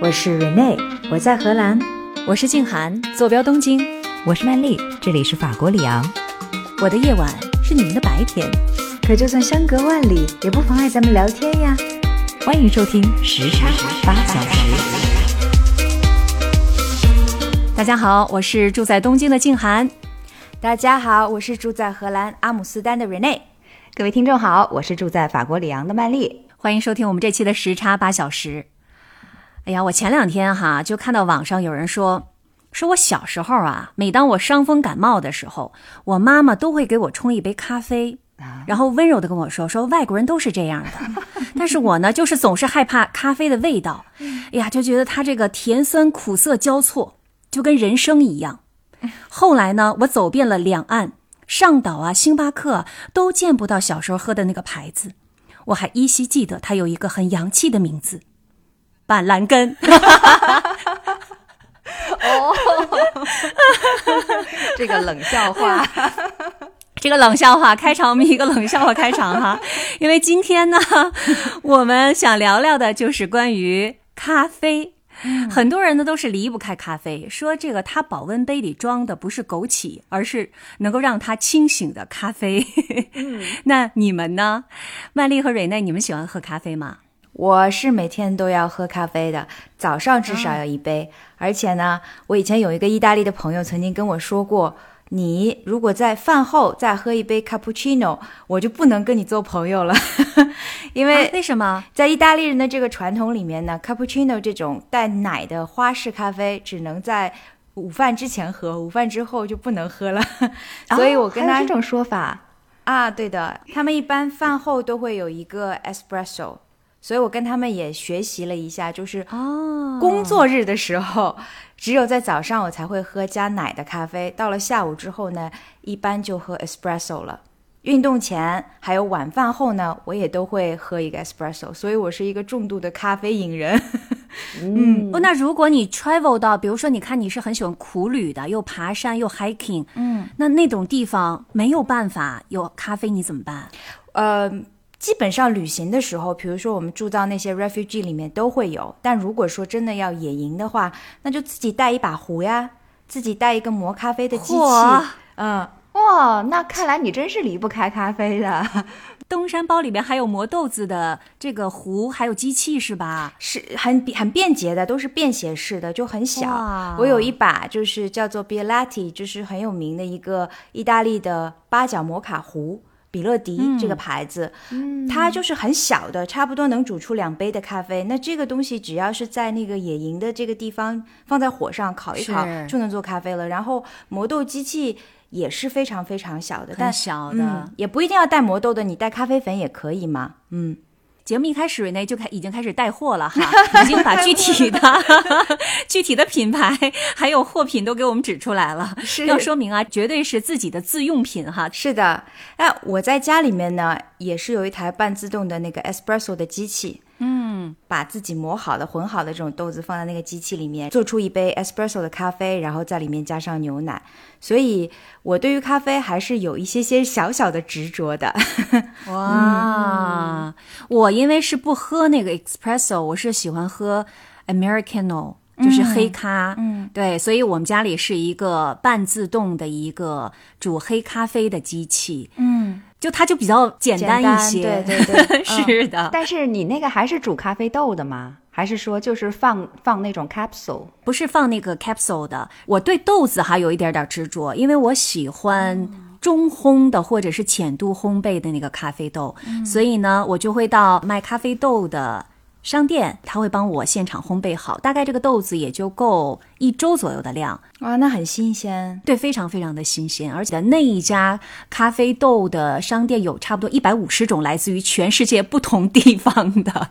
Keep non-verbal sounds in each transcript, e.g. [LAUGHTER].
我是 Rene，我在荷兰。我是静涵，坐标东京。我是曼丽，这里是法国里昂。我的夜晚是你们的白天，可就算相隔万里，也不妨碍咱们聊天呀。欢迎收听时差八小时。大家好，我是住在东京的静涵。大家好，我是住在荷兰阿姆斯丹的 Rene。各位听众好，我是住在法国里昂的曼丽。欢迎收听我们这期的时差八小时。哎呀，我前两天哈就看到网上有人说，说我小时候啊，每当我伤风感冒的时候，我妈妈都会给我冲一杯咖啡，然后温柔的跟我说，说外国人都是这样的，[LAUGHS] 但是我呢，就是总是害怕咖啡的味道，哎呀，就觉得它这个甜酸苦涩交错，就跟人生一样。后来呢，我走遍了两岸，上岛啊、星巴克都见不到小时候喝的那个牌子，我还依稀记得它有一个很洋气的名字。板蓝根，哦，[LAUGHS] 这个冷笑话，[LAUGHS] 这个冷笑话开场，我们一个冷笑话开场哈，[LAUGHS] 因为今天呢，我们想聊聊的就是关于咖啡，很多人呢都是离不开咖啡，说这个他保温杯里装的不是枸杞，而是能够让他清醒的咖啡。那你们呢？曼丽和蕊内，你们喜欢喝咖啡吗？我是每天都要喝咖啡的，早上至少要一杯。而且呢，我以前有一个意大利的朋友曾经跟我说过，你如果在饭后再喝一杯 cappuccino，我就不能跟你做朋友了，[LAUGHS] 因为为什么？在意大利人的这个传统里面呢，cappuccino 这种带奶的花式咖啡只能在午饭之前喝，午饭之后就不能喝了。[LAUGHS] 所以我跟他这种说法啊，对的，他们一般饭后都会有一个 espresso。所以我跟他们也学习了一下，就是哦，工作日的时候，只有在早上我才会喝加奶的咖啡，到了下午之后呢，一般就喝 espresso 了。运动前还有晚饭后呢，我也都会喝一个 espresso，所以我是一个重度的咖啡瘾人。嗯，[LAUGHS] 哦，那如果你 travel 到，比如说你看你是很喜欢苦旅的，又爬山又 hiking，嗯，那那种地方没有办法有咖啡，你怎么办？呃。基本上旅行的时候，比如说我们住到那些 refugee 里面都会有。但如果说真的要野营的话，那就自己带一把壶呀，自己带一个磨咖啡的机器。嗯，哇，那看来你真是离不开咖啡的。[LAUGHS] 登山包里面还有磨豆子的这个壶，还有机器是吧？是很很便捷的，都是便携式的，就很小。我有一把就是叫做 Bialetti，就是很有名的一个意大利的八角摩卡壶。比乐迪这个牌子，它就是很小的，差不多能煮出两杯的咖啡。那这个东西只要是在那个野营的这个地方放在火上烤一烤，就能做咖啡了。然后磨豆机器也是非常非常小的，但小的也不一定要带磨豆的，你带咖啡粉也可以嘛。嗯。节目一开始瑞内，就开已经开始带货了哈，[LAUGHS] 已经把具体的、[LAUGHS] 具体的品牌还有货品都给我们指出来了。是要说明啊，绝对是自己的自用品哈。是的，哎我在家里面呢，也是有一台半自动的那个 espresso 的机器。嗯，把自己磨好的、混好的这种豆子放在那个机器里面，做出一杯 espresso 的咖啡，然后在里面加上牛奶。所以，我对于咖啡还是有一些些小小的执着的。[LAUGHS] 哇，我因为是不喝那个 espresso，我是喜欢喝 americano。就是黑咖，嗯，对，所以我们家里是一个半自动的一个煮黑咖啡的机器，嗯，就它就比较简单一些，对对对，[LAUGHS] 是的。但是你那个还是煮咖啡豆的吗？还是说就是放放那种 capsule？不是放那个 capsule 的。我对豆子还有一点点执着，因为我喜欢中烘的或者是浅度烘焙的那个咖啡豆，所以呢，我就会到卖咖啡豆的。商店他会帮我现场烘焙好，大概这个豆子也就够一周左右的量。哇，那很新鲜，对，非常非常的新鲜。而且那一家咖啡豆的商店有差不多一百五十种来自于全世界不同地方的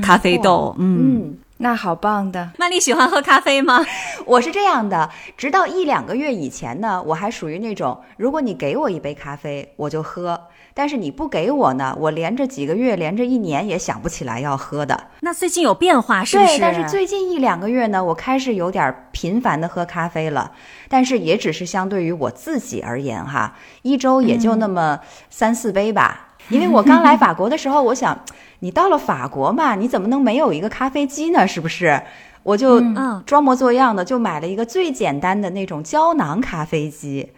咖啡豆。嗯，那好棒的。曼丽喜欢喝咖啡吗？[LAUGHS] 我是这样的，直到一两个月以前呢，我还属于那种，如果你给我一杯咖啡，我就喝。但是你不给我呢，我连着几个月，连着一年也想不起来要喝的。那最近有变化是不是？对，但是最近一两个月呢，我开始有点频繁的喝咖啡了。但是也只是相对于我自己而言哈，一周也就那么三四杯吧。因为我刚来法国的时候，我想，你到了法国嘛，你怎么能没有一个咖啡机呢？是不是？我就装模作样的就买了一个最简单的那种胶囊咖啡机。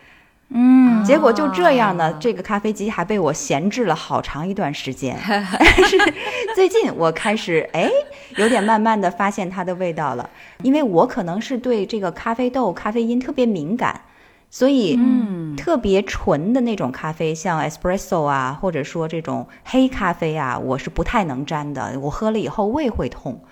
嗯，结果就这样呢，这个咖啡机还被我闲置了好长一段时间。但 [LAUGHS] 是最近我开始哎，有点慢慢的发现它的味道了，因为我可能是对这个咖啡豆咖啡因特别敏感，所以嗯，特别纯的那种咖啡，像 espresso 啊，或者说这种黑咖啡啊，我是不太能沾的，我喝了以后胃会痛。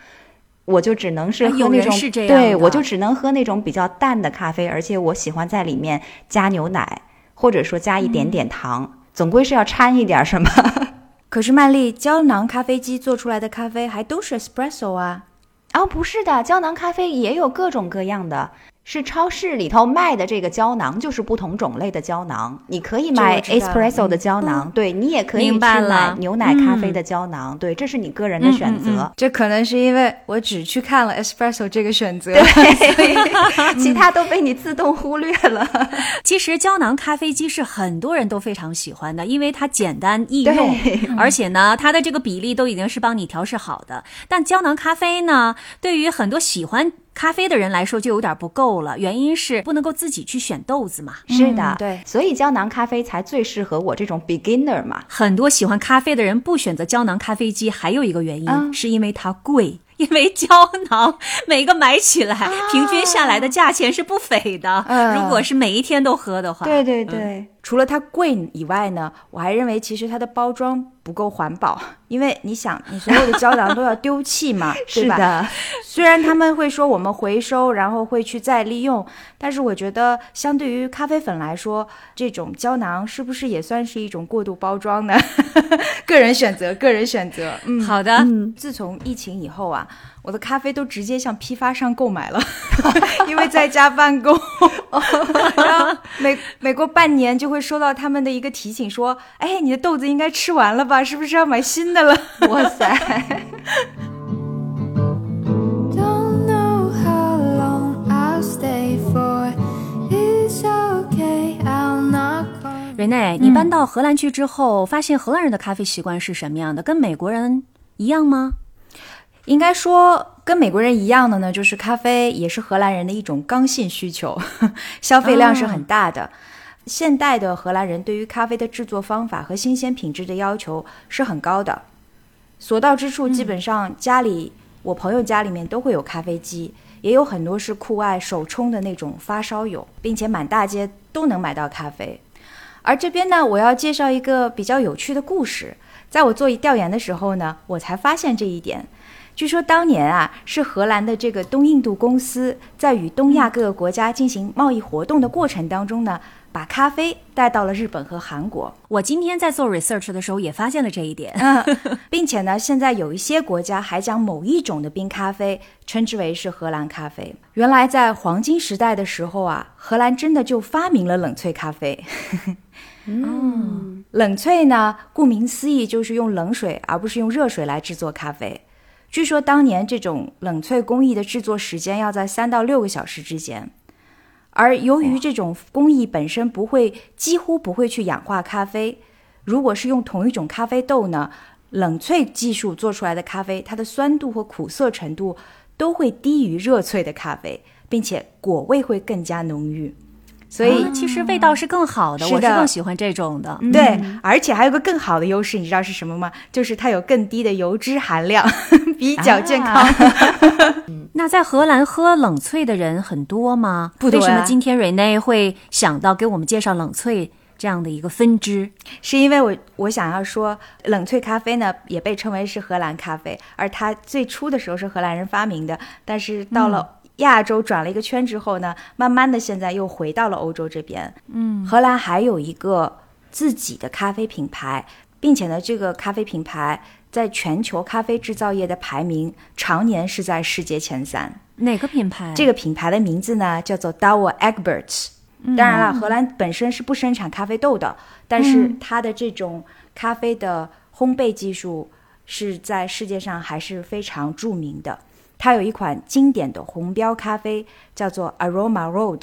我就只能是喝那种，对我就只能喝那种比较淡的咖啡，而且我喜欢在里面加牛奶，或者说加一点点糖，总归是要掺一点什么。[LAUGHS] 可是曼丽，胶囊咖啡机做出来的咖啡还都是 espresso 啊？哦，不是的，胶囊咖啡也有各种各样的。是超市里头卖的这个胶囊，就是不同种类的胶囊。你可以买 espresso 的胶囊，对你也可以去买牛奶咖啡的胶囊，对，这是你个人的选择。这可能是因为我只去看了 espresso 这个选择，对，[LAUGHS] [LAUGHS] 其他都被你自动忽略了。其实胶囊咖啡机是很多人都非常喜欢的，因为它简单易用，而且呢，它的这个比例都已经是帮你调试好的。但胶囊咖啡呢，对于很多喜欢。咖啡的人来说就有点不够了，原因是不能够自己去选豆子嘛。是的，对，所以胶囊咖啡才最适合我这种 beginner 嘛。很多喜欢咖啡的人不选择胶囊咖啡机，还有一个原因是因为它贵。因为胶囊 [LAUGHS] 每个买起来平均下来的价钱是不菲的，如果是每一天都喝的话，对对对。除了它贵以外呢，我还认为其实它的包装不够环保，[LAUGHS] 因为你想，你所有的胶囊都要丢弃嘛，[LAUGHS] 对吧？虽然他们会说我们回收，然后会去再利用，但是我觉得相对于咖啡粉来说，这种胶囊是不是也算是一种过度包装呢？[LAUGHS] 个人选择，个人选择。嗯，好的。嗯，自从疫情以后啊。我的咖啡都直接向批发商购买了，[LAUGHS] 因为在家办公，[LAUGHS] 然后每每过半年就会收到他们的一个提醒，说：“哎，你的豆子应该吃完了吧？是不是要买新的了？”哇塞！瑞内，你搬到荷兰去之后，发现荷兰人的咖啡习惯是什么样的？跟美国人一样吗？应该说，跟美国人一样的呢，就是咖啡也是荷兰人的一种刚性需求，[LAUGHS] 消费量是很大的。现代的荷兰人对于咖啡的制作方法和新鲜品质的要求是很高的，所到之处基本上家里，我朋友家里面都会有咖啡机，也有很多是酷爱手冲的那种发烧友，并且满大街都能买到咖啡。而这边呢，我要介绍一个比较有趣的故事，在我做调研的时候呢，我才发现这一点。据说当年啊，是荷兰的这个东印度公司在与东亚各个国家进行贸易活动的过程当中呢，把咖啡带到了日本和韩国。我今天在做 research 的时候也发现了这一点，并且呢，现在有一些国家还将某一种的冰咖啡称之为是荷兰咖啡。原来在黄金时代的时候啊，荷兰真的就发明了冷萃咖啡。[LAUGHS] 嗯，冷萃呢，顾名思义就是用冷水而不是用热水来制作咖啡。据说当年这种冷萃工艺的制作时间要在三到六个小时之间，而由于这种工艺本身不会几乎不会去氧化咖啡，如果是用同一种咖啡豆呢，冷萃技术做出来的咖啡，它的酸度和苦涩程度都会低于热萃的咖啡，并且果味会更加浓郁。所以其实味道是更好的，我是更喜欢这种的。对，而且还有个更好的优势，你知道是什么吗？就是它有更低的油脂含量，[LAUGHS] 比较健康。[LAUGHS] 那在荷兰喝冷萃的人很多吗？不多。为什么今天瑞内会想到给我们介绍冷萃这样的一个分支？是因为我我想要说，冷萃咖啡呢也被称为是荷兰咖啡，而它最初的时候是荷兰人发明的，但是到了。亚洲转了一个圈之后呢，慢慢的现在又回到了欧洲这边。嗯，荷兰还有一个自己的咖啡品牌，并且呢，这个咖啡品牌在全球咖啡制造业的排名常年是在世界前三。哪个品牌？这个品牌的名字呢叫做 Douwe Egberts。当然了，荷兰本身是不生产咖啡豆的，但是它的这种咖啡的烘焙技术是在世界上还是非常著名的。它有一款经典的红标咖啡，叫做 Aroma Road，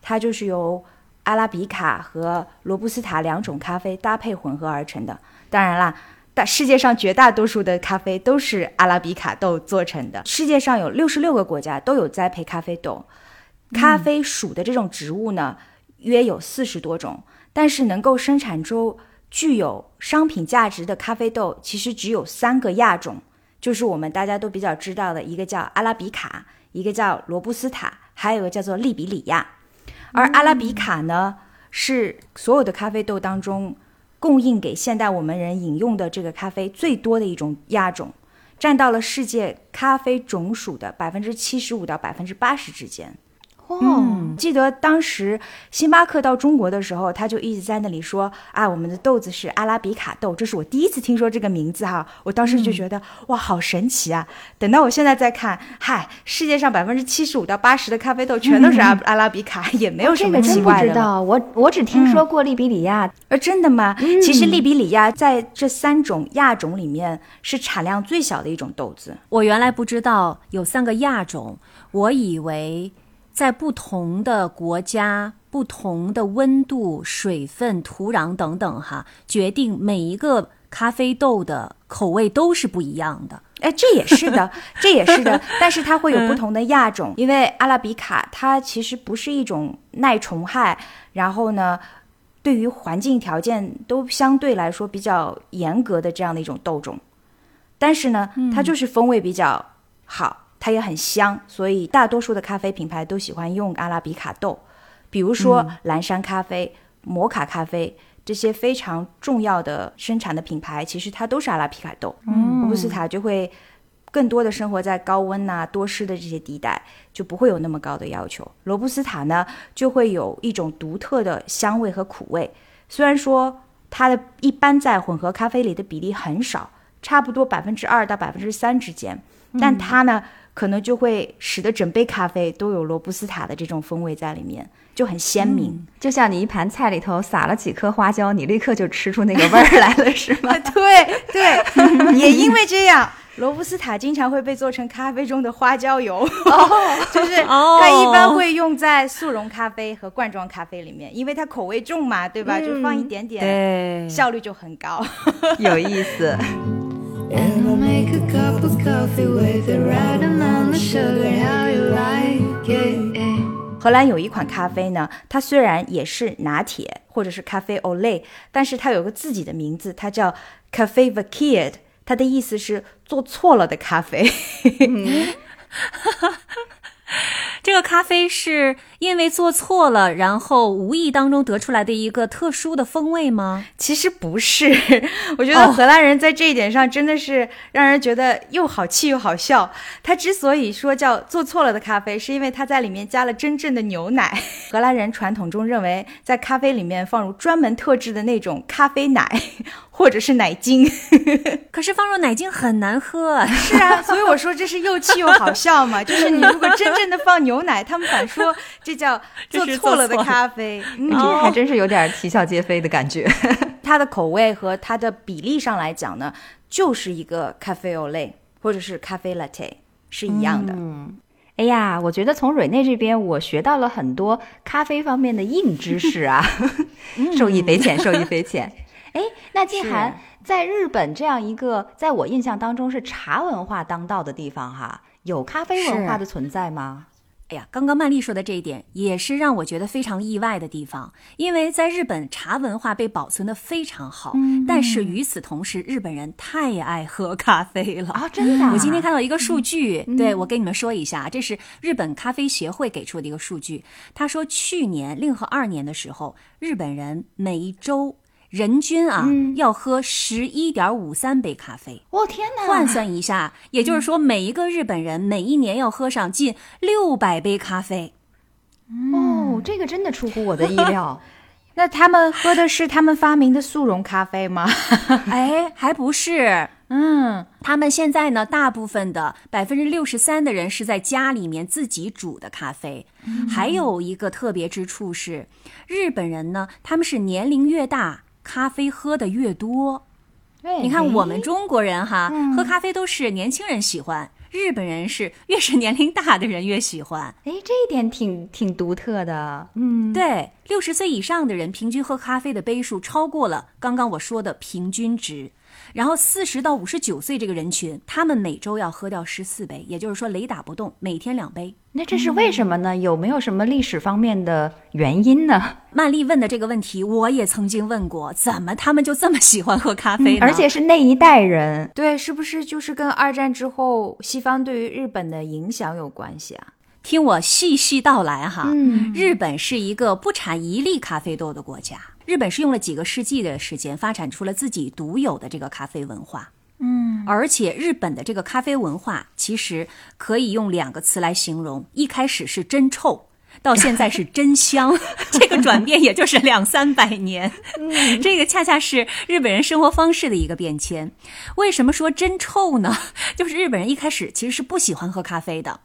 它就是由阿拉比卡和罗布斯塔两种咖啡搭配混合而成的。当然啦，大世界上绝大多数的咖啡都是阿拉比卡豆做成的。世界上有六十六个国家都有栽培咖啡豆，咖啡属的这种植物呢，约有四十多种，但是能够生产出具有商品价值的咖啡豆，其实只有三个亚种，就是我们大家都比较知道的一个叫阿拉比卡，一个叫罗布斯塔，还有一个叫做利比里亚。而阿拉比卡呢，是所有的咖啡豆当中。供应给现代我们人饮用的这个咖啡最多的一种亚种，占到了世界咖啡种属的百分之七十五到百分之八十之间。哦，记得当时星巴克到中国的时候，他就一直在那里说啊，我们的豆子是阿拉比卡豆，这是我第一次听说这个名字哈。我当时就觉得哇，好神奇啊！等到我现在再看，嗨，世界上百分之七十五到八十的咖啡豆全都是阿阿拉比卡，[LAUGHS] 也没有什么奇怪的。这个真不知道，我我只听说过利比里亚。呃，真的吗？其实利比里亚在这三种亚种里面是产量最小的一种豆子。我原来不知道有三个亚种，我以为。在不同的国家、不同的温度、水分、土壤等等，哈，决定每一个咖啡豆的口味都是不一样的。哎，这也是的，[LAUGHS] 这也是的。但是它会有不同的亚种，因为阿拉比卡它其实不是一种耐虫害，然后呢，对于环境条件都相对来说比较严格的这样的一种豆种。但是呢，它就是风味比较好。它也很香，所以大多数的咖啡品牌都喜欢用阿拉比卡豆，比如说蓝山咖啡、摩卡咖啡这些非常重要的生产的品牌，其实它都是阿拉比卡豆。罗布斯塔就会更多的生活在高温呐、多湿的这些地带，就不会有那么高的要求。罗布斯塔呢，就会有一种独特的香味和苦味，虽然说它的一般在混合咖啡里的比例很少，差不多百分之二到百分之三之间，但它呢。可能就会使得整杯咖啡都有罗布斯塔的这种风味在里面，就很鲜明。就像你一盘菜里头撒了几颗花椒，你立刻就吃出那个味儿来了，是吗？[LAUGHS] 对对，也因为这样，罗布斯塔经常会被做成咖啡中的花椒油，[LAUGHS] 就是它一般会用在速溶咖啡和罐装咖啡里面，因为它口味重嘛，对吧？就放一点点，效率就很高，[LAUGHS] 有意思。荷兰有一款咖啡呢，它虽然也是拿铁或者是咖啡 Olay，但是它有个自己的名字，它叫 Cafe Verkeerd，它的意思是做错了的咖啡。[LAUGHS] 这个咖啡是因为做错了，然后无意当中得出来的一个特殊的风味吗？其实不是，[LAUGHS] 我觉得荷兰人在这一点上真的是让人觉得又好气又好笑。他之所以说叫做错了的咖啡，是因为他在里面加了真正的牛奶。[LAUGHS] 荷兰人传统中认为，在咖啡里面放入专门特制的那种咖啡奶。或者是奶精，[LAUGHS] 可是放入奶精很难喝。是啊，所以我说这是又气又好笑嘛。[LAUGHS] 就是你如果真正的放牛奶，他们敢说这叫 [LAUGHS] 做错了的咖啡，这还真是有点啼笑皆非的感觉。它的口味和它的比例上来讲呢，就是一个咖啡 o l 或者是咖啡 latte 是一样的。嗯，哎呀，我觉得从瑞内这边我学到了很多咖啡方面的硬知识啊，受益匪浅，受益匪浅。哎，那静涵在日本这样一个在我印象当中是茶文化当道的地方，哈，有咖啡文化的存在吗？哎呀，刚刚曼丽说的这一点也是让我觉得非常意外的地方，因为在日本茶文化被保存的非常好，但是与此同时，日本人太爱喝咖啡了啊！真的，我今天看到一个数据，对我跟你们说一下，这是日本咖啡协会给出的一个数据，他说去年令和二年的时候，日本人每一周。人均啊，要喝十一点五三杯咖啡。我天哪！换算一下，也就是说，每一个日本人每一年要喝上近六百杯咖啡。哦，这个真的出乎我的意料。[LAUGHS] 那他们喝的是他们发明的速溶咖啡吗？[LAUGHS] [LAUGHS] 哎，还不是。嗯，他们现在呢，大部分的百分之六十三的人是在家里面自己煮的咖啡。还有一个特别之处是，日本人呢，他们是年龄越大。咖啡喝的越多，你看我们中国人哈，喝咖啡都是年轻人喜欢，日本人是越是年龄大的人越喜欢。哎，这一点挺挺独特的。嗯，对，六十岁以上的人平均喝咖啡的杯数超过了刚刚我说的平均值。然后四十到五十九岁这个人群，他们每周要喝掉十四杯，也就是说雷打不动，每天两杯。那这是为什么呢？有没有什么历史方面的原因呢？[LAUGHS] 曼丽问的这个问题，我也曾经问过，怎么他们就这么喜欢喝咖啡呢？而且是那一代人，对，是不是就是跟二战之后西方对于日本的影响有关系啊？听我细细道来哈。嗯，日本是一个不产一粒咖啡豆的国家，日本是用了几个世纪的时间发展出了自己独有的这个咖啡文化。嗯，而且日本的这个咖啡文化其实可以用两个词来形容：一开始是真臭，[LAUGHS] 到现在是真香。[LAUGHS] 这个转变也就是两三百年，这个恰恰是日本人生活方式的一个变迁。为什么说真臭呢？[LAUGHS] 就是日本人一开始其实是不喜欢喝咖啡的。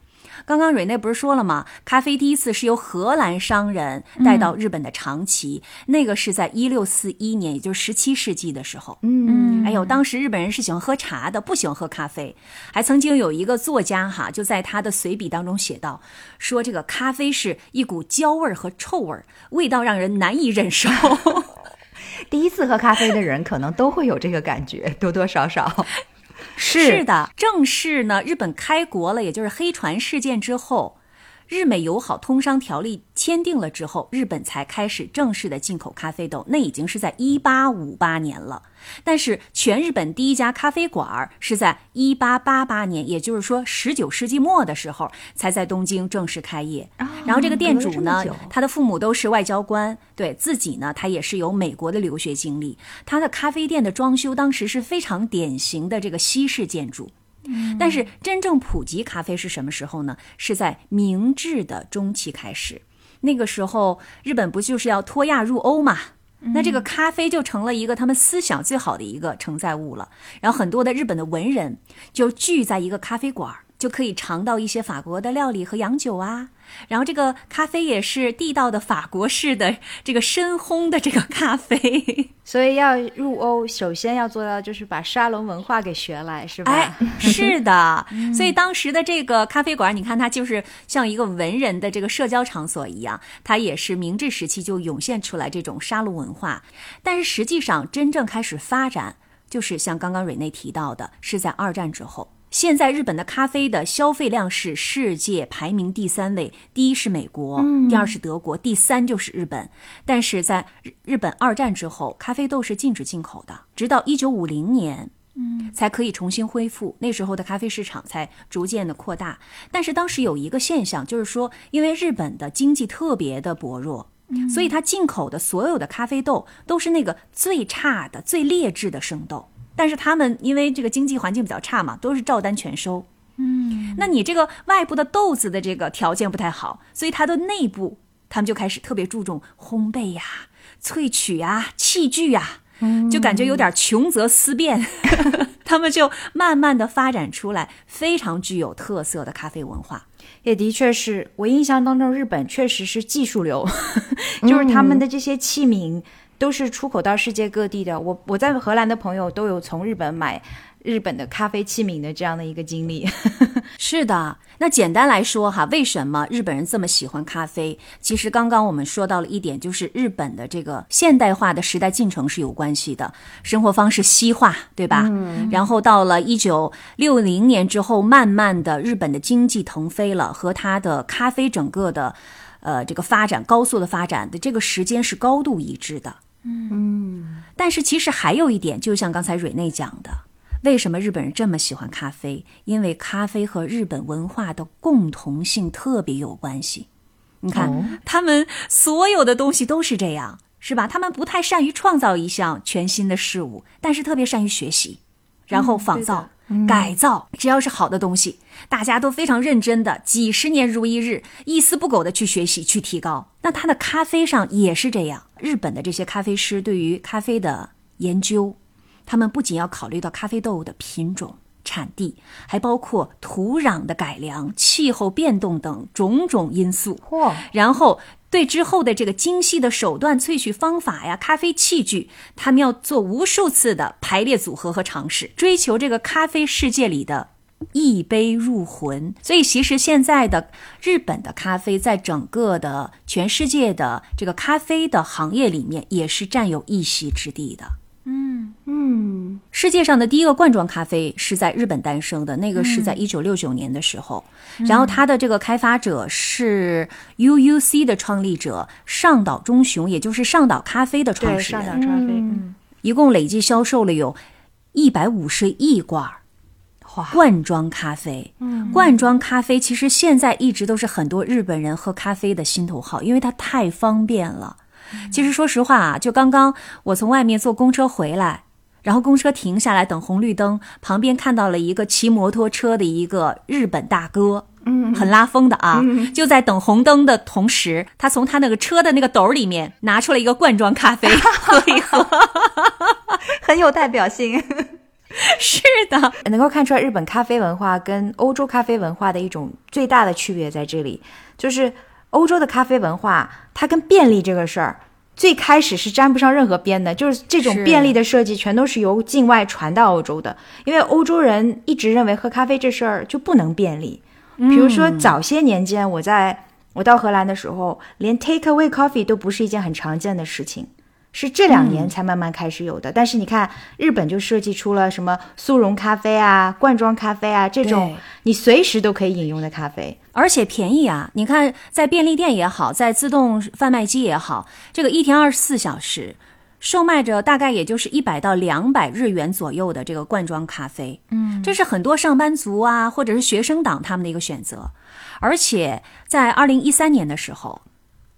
刚刚蕊内不是说了吗？咖啡第一次是由荷兰商人带到日本的长崎，那个是在一六四一年，也就是十七世纪的时候。嗯，哎呦，当时日本人是喜欢喝茶的，不喜欢喝咖啡。还曾经有一个作家哈，就在他的随笔当中写道，说这个咖啡是一股焦味儿和臭味儿，味道让人难以忍受。[LAUGHS] 第一次喝咖啡的人可能都会有这个感觉，多多少少。是的，正是呢。日本开国了，也就是黑船事件之后，日美友好通商条例签订了之后，日本才开始正式的进口咖啡豆。那已经是在一八五八年了。但是，全日本第一家咖啡馆是在一八八八年，也就是说十九世纪末的时候，才在东京正式开业。然后，这个店主呢，他的父母都是外交官，对自己呢，他也是有美国的留学经历。他的咖啡店的装修当时是非常典型的这个西式建筑。但是，真正普及咖啡是什么时候呢？是在明治的中期开始。那个时候，日本不就是要脱亚入欧嘛？那这个咖啡就成了一个他们思想最好的一个承载物了。然后很多的日本的文人就聚在一个咖啡馆，就可以尝到一些法国的料理和洋酒啊。然后这个咖啡也是地道的法国式的这个深烘的这个咖啡。[LAUGHS] 所以要入欧，首先要做到就是把沙龙文化给学来，是吧？哎，是的。[LAUGHS] 所以当时的这个咖啡馆，你看它就是像一个文人的这个社交场所一样，它也是明治时期就涌现出来这种沙龙文化。但是实际上真正开始发展，就是像刚刚蕊内提到的，是在二战之后。现在日本的咖啡的消费量是世界排名第三位，第一是美国，第二是德国，第三就是日本。但是在日日本二战之后，咖啡豆是禁止进口的，直到一九五零年，嗯，才可以重新恢复。那时候的咖啡市场才逐渐的扩大。但是当时有一个现象，就是说，因为日本的经济特别的薄弱，所以它进口的所有的咖啡豆都是那个最差的、最劣质的生豆。但是他们因为这个经济环境比较差嘛，都是照单全收。嗯，那你这个外部的豆子的这个条件不太好，所以它的内部他们就开始特别注重烘焙呀、萃取呀、器具呀，就感觉有点穷则思变。[LAUGHS] 他们就慢慢的发展出来非常具有特色的咖啡文化。也的确是我印象当中，日本确实是技术流，[LAUGHS] 就是他们的这些器皿。都是出口到世界各地的。我我在荷兰的朋友都有从日本买日本的咖啡器皿的这样的一个经历。[LAUGHS] 是的，那简单来说哈，为什么日本人这么喜欢咖啡？其实刚刚我们说到了一点，就是日本的这个现代化的时代进程是有关系的，生活方式西化，对吧？嗯。然后到了一九六零年之后，慢慢的日本的经济腾飞了，和它的咖啡整个的呃这个发展高速的发展的这个时间是高度一致的。嗯，但是其实还有一点，就像刚才瑞内讲的，为什么日本人这么喜欢咖啡？因为咖啡和日本文化的共同性特别有关系。你看，他们所有的东西都是这样，是吧？他们不太善于创造一项全新的事物，但是特别善于学习，然后仿造。改造，只要是好的东西，大家都非常认真的，几十年如一日，一丝不苟的去学习、去提高。那他的咖啡上也是这样。日本的这些咖啡师对于咖啡的研究，他们不仅要考虑到咖啡豆的品种、产地，还包括土壤的改良、气候变动等种种因素。嚯！然后。对之后的这个精细的手段、萃取方法呀、咖啡器具，他们要做无数次的排列组合和尝试，追求这个咖啡世界里的一杯入魂。所以，其实现在的日本的咖啡，在整个的全世界的这个咖啡的行业里面，也是占有一席之地的。世界上的第一个罐装咖啡是在日本诞生的，那个是在一九六九年的时候。然后它的这个开发者是 UUC 的创立者上岛忠雄，也就是上岛咖啡的创始人。上岛咖啡，嗯，一共累计销售了有一百五十亿罐儿。罐装咖啡，嗯，罐装咖啡其实现在一直都是很多日本人喝咖啡的心头好，因为它太方便了。其实说实话啊，就刚刚我从外面坐公车回来，然后公车停下来等红绿灯，旁边看到了一个骑摩托车的一个日本大哥，嗯，很拉风的啊。就在等红灯的同时，他从他那个车的那个斗里面拿出了一个罐装咖啡 [LAUGHS] 喝一喝，[LAUGHS] 很有代表性。[LAUGHS] 是的，能够看出来日本咖啡文化跟欧洲咖啡文化的一种最大的区别在这里，就是欧洲的咖啡文化，它跟便利这个事儿最开始是沾不上任何边的，就是这种便利的设计全都是由境外传到欧洲的，因为欧洲人一直认为喝咖啡这事儿就不能便利。比如说早些年间，我在我到荷兰的时候，连 take away coffee 都不是一件很常见的事情。是这两年才慢慢开始有的，但是你看，日本就设计出了什么速溶咖啡啊、罐装咖啡啊这种你随时都可以饮用的咖啡，而且便宜啊！你看，在便利店也好，在自动贩卖机也好，这个一天二十四小时售卖着大概也就是一百到两百日元左右的这个罐装咖啡，嗯，这是很多上班族啊或者是学生党他们的一个选择，而且在二零一三年的时候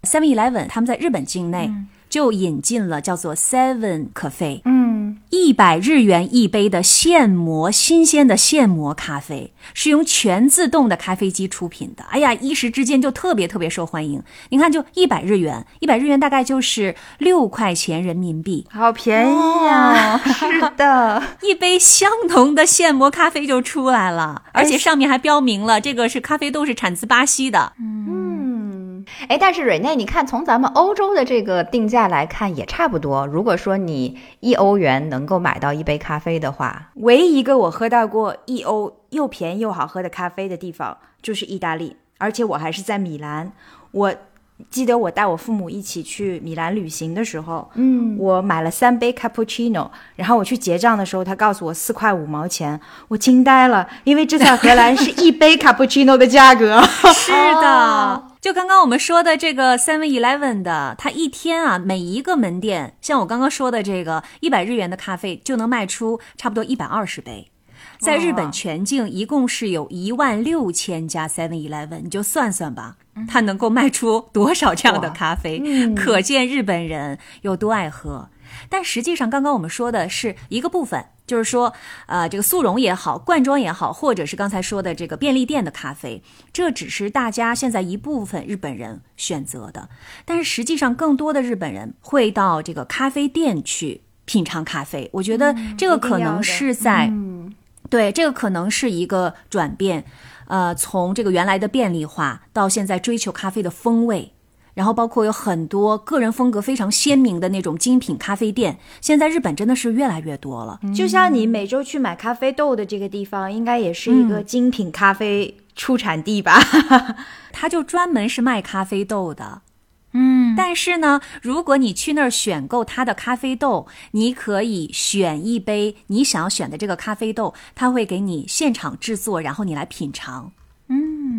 ，Seven Eleven 他们在日本境内。就引进了叫做 Seven 咖啡，嗯，一百日元一杯的现磨新鲜的现磨咖啡，是用全自动的咖啡机出品的。哎呀，一时之间就特别特别受欢迎。你看，就一百日元，一百日元大概就是六块钱人民币，好便宜呀！是的，[LAUGHS] 一杯相同的现磨咖啡就出来了，而且上面还标明了这个是咖啡豆是产自巴西的。嗯。哎，但是瑞内，你看从咱们欧洲的这个定价来看，也差不多。如果说你一欧元能够买到一杯咖啡的话，唯一一个我喝到过一欧又便宜又好喝的咖啡的地方就是意大利，而且我还是在米兰。我。记得我带我父母一起去米兰旅行的时候，嗯，我买了三杯 cappuccino，然后我去结账的时候，他告诉我四块五毛钱，我惊呆了，因为这在荷兰是一杯 [LAUGHS] cappuccino 的价格。是的，就刚刚我们说的这个 Seven Eleven 的，它一天啊，每一个门店，像我刚刚说的这个一百日元的咖啡，就能卖出差不多一百二十杯。在日本全境一共是有一万六千家 Seven Eleven，你就算算吧，它能够卖出多少这样的咖啡？可见日本人有多爱喝。但实际上，刚刚我们说的是一个部分，就是说，呃，这个速溶也好，罐装也好，或者是刚才说的这个便利店的咖啡，这只是大家现在一部分日本人选择的。但是实际上，更多的日本人会到这个咖啡店去品尝咖啡。我觉得这个可能是在。对，这个可能是一个转变，呃，从这个原来的便利化到现在追求咖啡的风味，然后包括有很多个人风格非常鲜明的那种精品咖啡店，现在日本真的是越来越多了。就像你每周去买咖啡豆的这个地方，应该也是一个精品咖啡出产地吧？[LAUGHS] 它就专门是卖咖啡豆的。嗯，但是呢，如果你去那儿选购它的咖啡豆，你可以选一杯你想要选的这个咖啡豆，他会给你现场制作，然后你来品尝。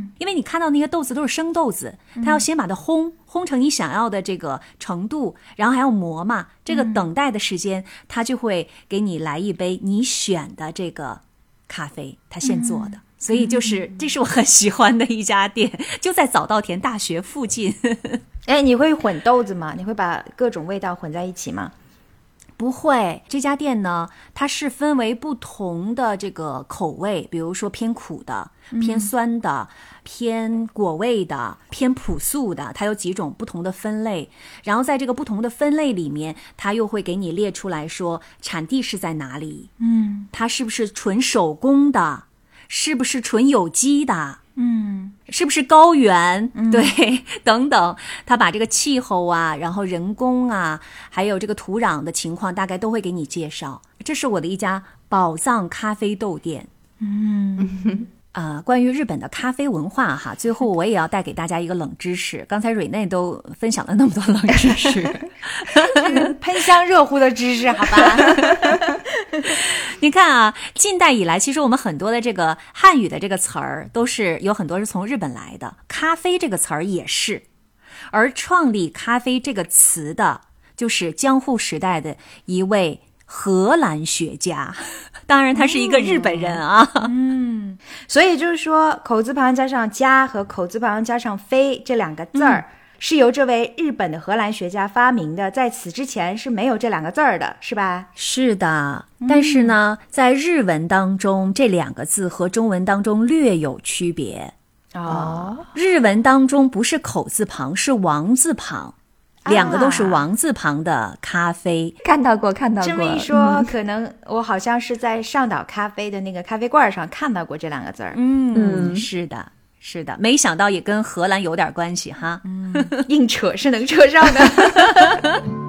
嗯，因为你看到那些豆子都是生豆子，它要先把它烘，烘成你想要的这个程度，然后还要磨嘛。这个等待的时间，他就会给你来一杯你选的这个咖啡，他现做的。所以就是，这是我很喜欢的一家店，[LAUGHS] 就在早稻田大学附近。[LAUGHS] 哎，你会混豆子吗？你会把各种味道混在一起吗？不会。这家店呢，它是分为不同的这个口味，比如说偏苦的、偏酸的、偏果味的、偏朴素的，它有几种不同的分类。然后在这个不同的分类里面，它又会给你列出来说产地是在哪里，嗯，它是不是纯手工的。是不是纯有机的？嗯，是不是高原？对，[LAUGHS] 等等，他把这个气候啊，然后人工啊，还有这个土壤的情况，大概都会给你介绍。这是我的一家宝藏咖啡豆店。嗯，啊，关于日本的咖啡文化哈，[LAUGHS] 最后我也要带给大家一个冷知识。刚才瑞内都分享了那么多冷知识，[LAUGHS] 喷香热乎的知识，好吧？[LAUGHS] 你看啊，近代以来，其实我们很多的这个汉语的这个词儿，都是有很多是从日本来的。咖啡这个词儿也是，而创立咖啡这个词的，就是江户时代的一位。荷兰学家，[LAUGHS] 当然他是一个日本人啊。嗯，所以就是说，口字旁加上“加”和口字旁加上“飞”这两个字儿，是由这位日本的荷兰学家发明的。在此之前是没有这两个字儿的，是吧？是的。但是呢，在日文当中，这两个字和中文当中略有区别。哦，日文当中不是口字旁，是王字旁。两个都是王字旁的咖啡，看到过，看到过。这么一说，可能我好像是在上岛咖啡的那个咖啡罐上看到过这两个字儿。嗯，是的，是的，没想到也跟荷兰有点关系哈。嗯，[LAUGHS] 硬扯是能扯上的。[LAUGHS]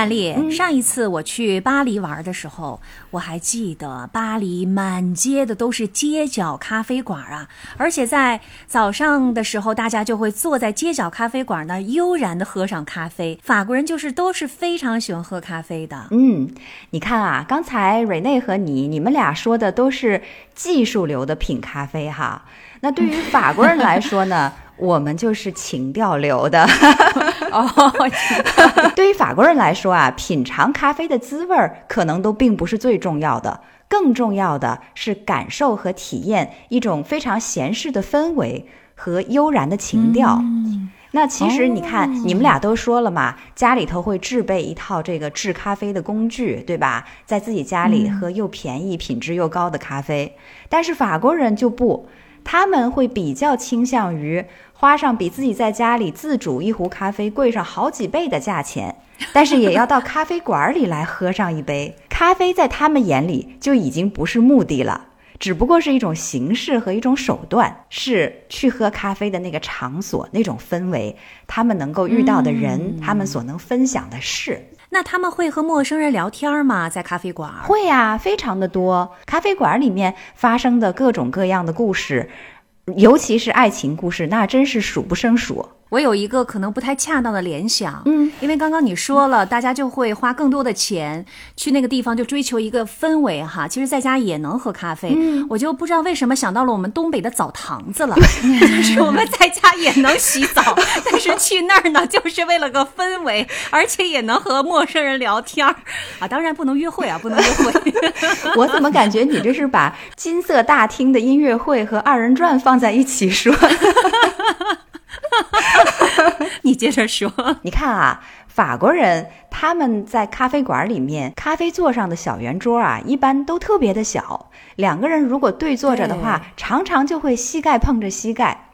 曼丽，上一次我去巴黎玩的时候，我还记得巴黎满街的都是街角咖啡馆啊，而且在早上的时候，大家就会坐在街角咖啡馆那悠然的喝上咖啡。法国人就是都是非常喜欢喝咖啡的。嗯，你看啊，刚才瑞内和你，你们俩说的都是技术流的品咖啡哈。那对于法国人来说呢？我们就是情调流的 [LAUGHS] 哦。[LAUGHS] 对于法国人来说啊，品尝咖啡的滋味儿可能都并不是最重要的，更重要的是感受和体验一种非常闲适的氛围和悠然的情调。那其实你看，你们俩都说了嘛，家里头会制备一套这个制咖啡的工具，对吧？在自己家里喝又便宜、品质又高的咖啡，但是法国人就不。他们会比较倾向于花上比自己在家里自煮一壶咖啡贵上好几倍的价钱，但是也要到咖啡馆里来喝上一杯 [LAUGHS] 咖啡。在他们眼里就已经不是目的了，只不过是一种形式和一种手段，是去喝咖啡的那个场所、那种氛围，他们能够遇到的人，他们所能分享的事。那他们会和陌生人聊天吗？在咖啡馆？会呀，非常的多。咖啡馆里面发生的各种各样的故事，尤其是爱情故事，那真是数不胜数。我有一个可能不太恰当的联想，嗯，因为刚刚你说了，大家就会花更多的钱去那个地方，就追求一个氛围哈。其实在家也能喝咖啡，嗯，我就不知道为什么想到了我们东北的澡堂子了，[LAUGHS] 就是我们在家也能洗澡，[LAUGHS] 但是去那儿呢，就是为了个氛围，而且也能和陌生人聊天儿啊。当然不能约会啊，不能约会。[LAUGHS] 我怎么感觉你这是把金色大厅的音乐会和二人转放在一起说？[LAUGHS] 你接着说。[LAUGHS] 你看啊，法国人他们在咖啡馆里面，咖啡座上的小圆桌啊，一般都特别的小。两个人如果对坐着的话，常常就会膝盖碰着膝盖。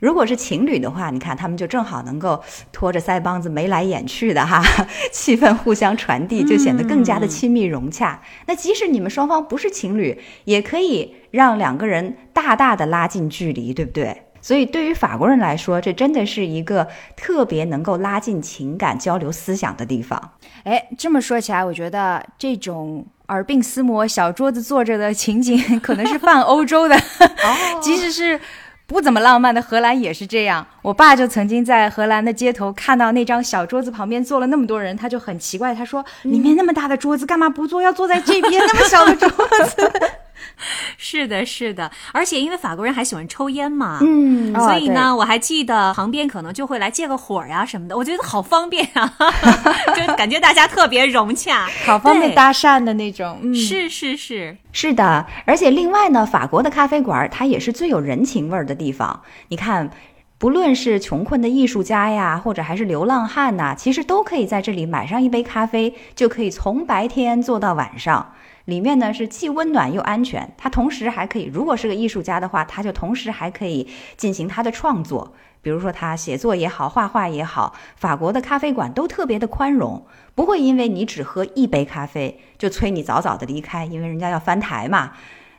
如果是情侣的话，你看他们就正好能够拖着腮帮子眉来眼去的哈，[LAUGHS] 气氛互相传递，就显得更加的亲密融洽。那即使你们双方不是情侣，也可以让两个人大大的拉近距离，对不对？所以，对于法国人来说，这真的是一个特别能够拉近情感、交流思想的地方。哎，这么说起来，我觉得这种耳鬓厮磨、小桌子坐着的情景，可能是泛欧洲的。[LAUGHS] [LAUGHS] 哦，即使是不怎么浪漫的荷兰也是这样。我爸就曾经在荷兰的街头看到那张小桌子旁边坐了那么多人，他就很奇怪，他说：“里面那么大的桌子，干嘛不坐？要坐在这边那么小的桌子。” [LAUGHS] [LAUGHS] 是的，是的，而且因为法国人还喜欢抽烟嘛，嗯，所以呢，我还记得旁边可能就会来借个火呀什么的，我觉得好方便啊，[LAUGHS] 就感觉大家特别融洽，好方便搭讪的那种。嗯，是是是是的，而且另外呢，法国的咖啡馆它也是最有人情味儿的地方。你看，不论是穷困的艺术家呀，或者还是流浪汉呐，其实都可以在这里买上一杯咖啡，就可以从白天坐到晚上。里面呢是既温暖又安全，他同时还可以，如果是个艺术家的话，他就同时还可以进行他的创作，比如说他写作也好，画画也好。法国的咖啡馆都特别的宽容，不会因为你只喝一杯咖啡就催你早早的离开，因为人家要翻台嘛。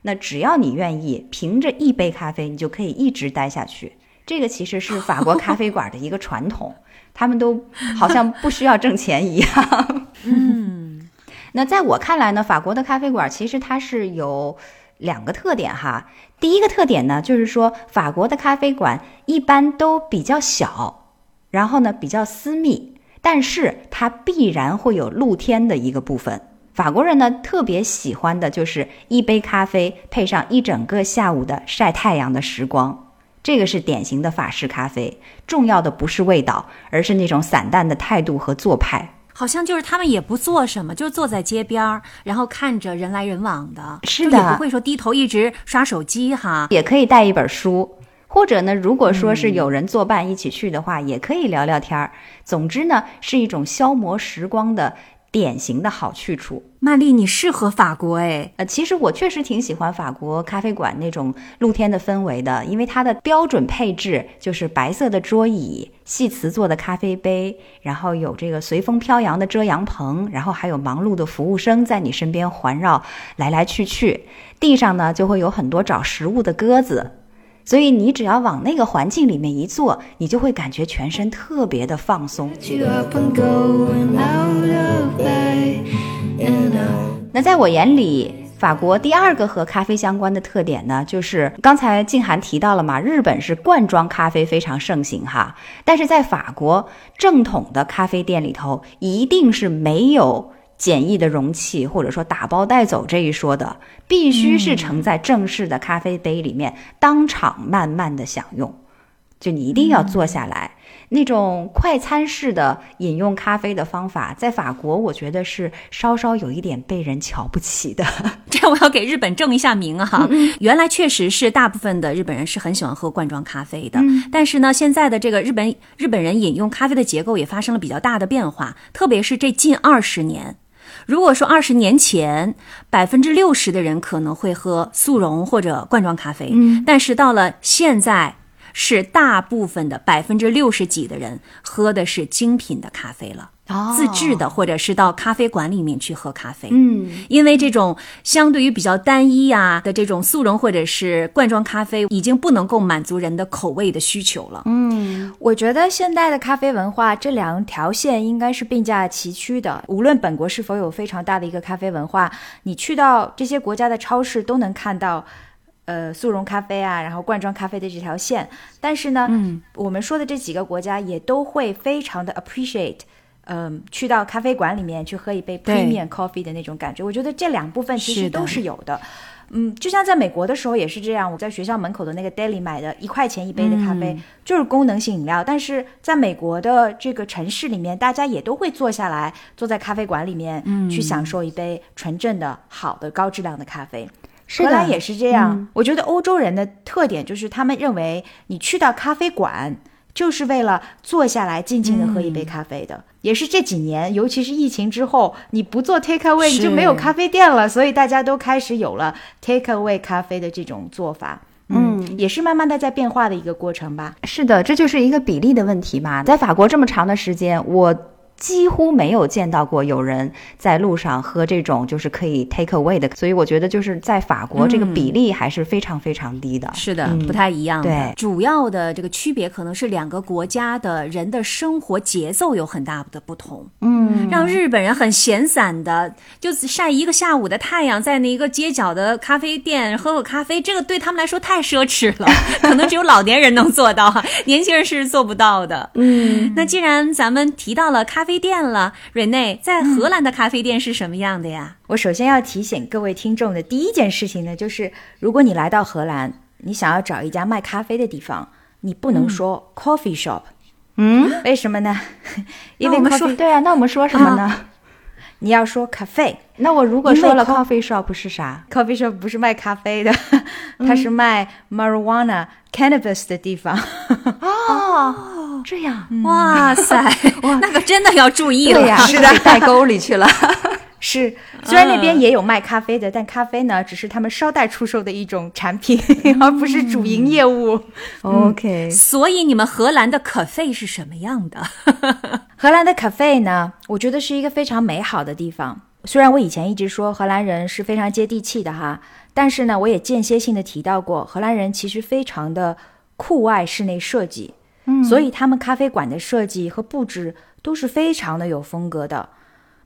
那只要你愿意，凭着一杯咖啡，你就可以一直待下去。这个其实是法国咖啡馆的一个传统，他们都好像不需要挣钱一样。嗯。那在我看来呢，法国的咖啡馆其实它是有两个特点哈。第一个特点呢，就是说法国的咖啡馆一般都比较小，然后呢比较私密，但是它必然会有露天的一个部分。法国人呢特别喜欢的就是一杯咖啡配上一整个下午的晒太阳的时光，这个是典型的法式咖啡。重要的不是味道，而是那种散淡的态度和做派。好像就是他们也不做什么，就坐在街边儿，然后看着人来人往的，是的，也不会说低头一直刷手机哈。也可以带一本书，或者呢，如果说是有人作伴一起去的话，也可以聊聊天儿。总之呢，是一种消磨时光的。典型的好去处，曼丽，你适合法国哎。呃，其实我确实挺喜欢法国咖啡馆那种露天的氛围的，因为它的标准配置就是白色的桌椅、细瓷做的咖啡杯，然后有这个随风飘扬的遮阳棚，然后还有忙碌的服务生在你身边环绕来来去去，地上呢就会有很多找食物的鸽子。所以你只要往那个环境里面一坐，你就会感觉全身特别的放松。那在我眼里，法国第二个和咖啡相关的特点呢，就是刚才静涵提到了嘛，日本是罐装咖啡非常盛行哈，但是在法国正统的咖啡店里头，一定是没有。简易的容器，或者说打包带走这一说的，必须是盛在正式的咖啡杯里面，当场慢慢的享用。就你一定要坐下来，那种快餐式的饮用咖啡的方法，在法国我觉得是稍稍有一点被人瞧不起的。[LAUGHS] [LAUGHS] 这我要给日本正一下名啊！原来确实是大部分的日本人是很喜欢喝罐装咖啡的，但是呢，现在的这个日本日本人饮用咖啡的结构也发生了比较大的变化，特别是这近二十年。如果说二十年前，百分之六十的人可能会喝速溶或者罐装咖啡，嗯，但是到了现在，是大部分的百分之六十几的人喝的是精品的咖啡了。自制的，或者是到咖啡馆里面去喝咖啡。嗯，因为这种相对于比较单一呀的这种速溶或者是罐装咖啡，已经不能够满足人的口味的需求了。嗯，我觉得现代的咖啡文化这两条线应该是并驾齐驱的。无论本国是否有非常大的一个咖啡文化，你去到这些国家的超市都能看到，呃，速溶咖啡啊，然后罐装咖啡的这条线。但是呢，嗯，我们说的这几个国家也都会非常的 appreciate。嗯，去到咖啡馆里面去喝一杯 premium coffee 的那种感觉，我觉得这两部分其实都是有的。嗯，就像在美国的时候也是这样，我在学校门口的那个 deli 买的一块钱一杯的咖啡，就是功能性饮料。但是在美国的这个城市里面，大家也都会坐下来，坐在咖啡馆里面去享受一杯纯正的好的高质量的咖啡。荷兰也是这样。我觉得欧洲人的特点就是他们认为你去到咖啡馆。就是为了坐下来静静的喝一杯咖啡的，也是这几年，尤其是疫情之后，你不做 take away，你就没有咖啡店了，所以大家都开始有了 take away 咖啡的这种做法。嗯，也是慢慢的在变化的一个过程吧。是的，这就是一个比例的问题嘛。在法国这么长的时间，我。几乎没有见到过有人在路上喝这种就是可以 take away 的，所以我觉得就是在法国这个比例还是非常非常低的。是的，不太一样。对，主要的这个区别可能是两个国家的人的生活节奏有很大的不同。嗯，让日本人很闲散的就晒一个下午的太阳，在那一个街角的咖啡店喝喝咖啡，这个对他们来说太奢侈了，[LAUGHS] 可能只有老年人能做到，年轻人是做不到的。嗯，那既然咱们提到了咖啡。店了，瑞内在荷兰的咖啡店是什么样的呀？我首先要提醒各位听众的第一件事情呢，就是如果你来到荷兰，你想要找一家卖咖啡的地方，你不能说 coffee shop。嗯，为什么呢？因为我们说对啊，那我们说什么呢？[LAUGHS] 你要说 cafe。那我如果说了 coffee shop 是啥？coffee shop 不是卖咖啡的，它是卖 marijuana cannabis 的地方。哦。这样，哇塞，[LAUGHS] 哇，那个真的要注意了呀，是的，带沟里去了。[LAUGHS] 是，[LAUGHS] 虽然那边也有卖咖啡的，但咖啡呢，只是他们捎带出售的一种产品，而不是主营业务。OK，所以你们荷兰的 cafe 是什么样的？荷兰的 cafe 呢，我觉得是一个非常美好的地方。虽然我以前一直说荷兰人是非常接地气的哈，但是呢，我也间歇性的提到过，荷兰人其实非常的酷爱室内设计。所以他们咖啡馆的设计和布置都是非常的有风格的，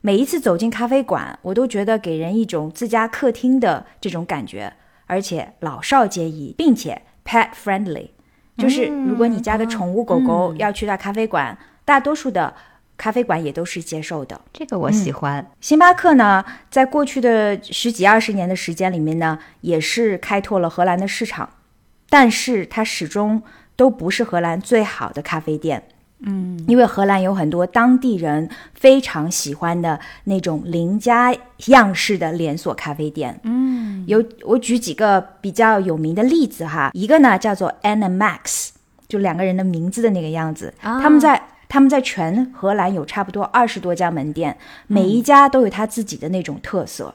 每一次走进咖啡馆，我都觉得给人一种自家客厅的这种感觉，而且老少皆宜，并且 pet friendly，就是如果你家的宠物狗狗要去到咖啡馆，大多数的咖啡馆也都是接受的。这个我喜欢。星巴克呢，在过去的十几二十年的时间里面呢，也是开拓了荷兰的市场，但是它始终都不是荷兰最好的咖啡店。嗯，因为荷兰有很多当地人非常喜欢的那种邻家样式的连锁咖啡店。嗯，有我举几个比较有名的例子哈，一个呢叫做 Anna Max，就两个人的名字的那个样子。他们在他们在全荷兰有差不多二十多家门店，每一家都有他自己的那种特色。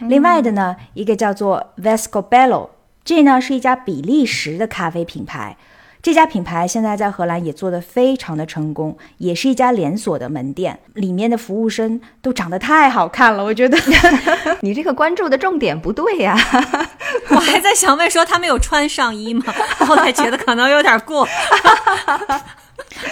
另外的呢，一个叫做 Vescobello，这呢是一家比利时的咖啡品牌。这家品牌现在在荷兰也做得非常的成功，也是一家连锁的门店，里面的服务生都长得太好看了，我觉得 [LAUGHS] 你这个关注的重点不对呀。[LAUGHS] 我还在想问说他们有穿上衣吗？后来觉得可能有点过。[LAUGHS]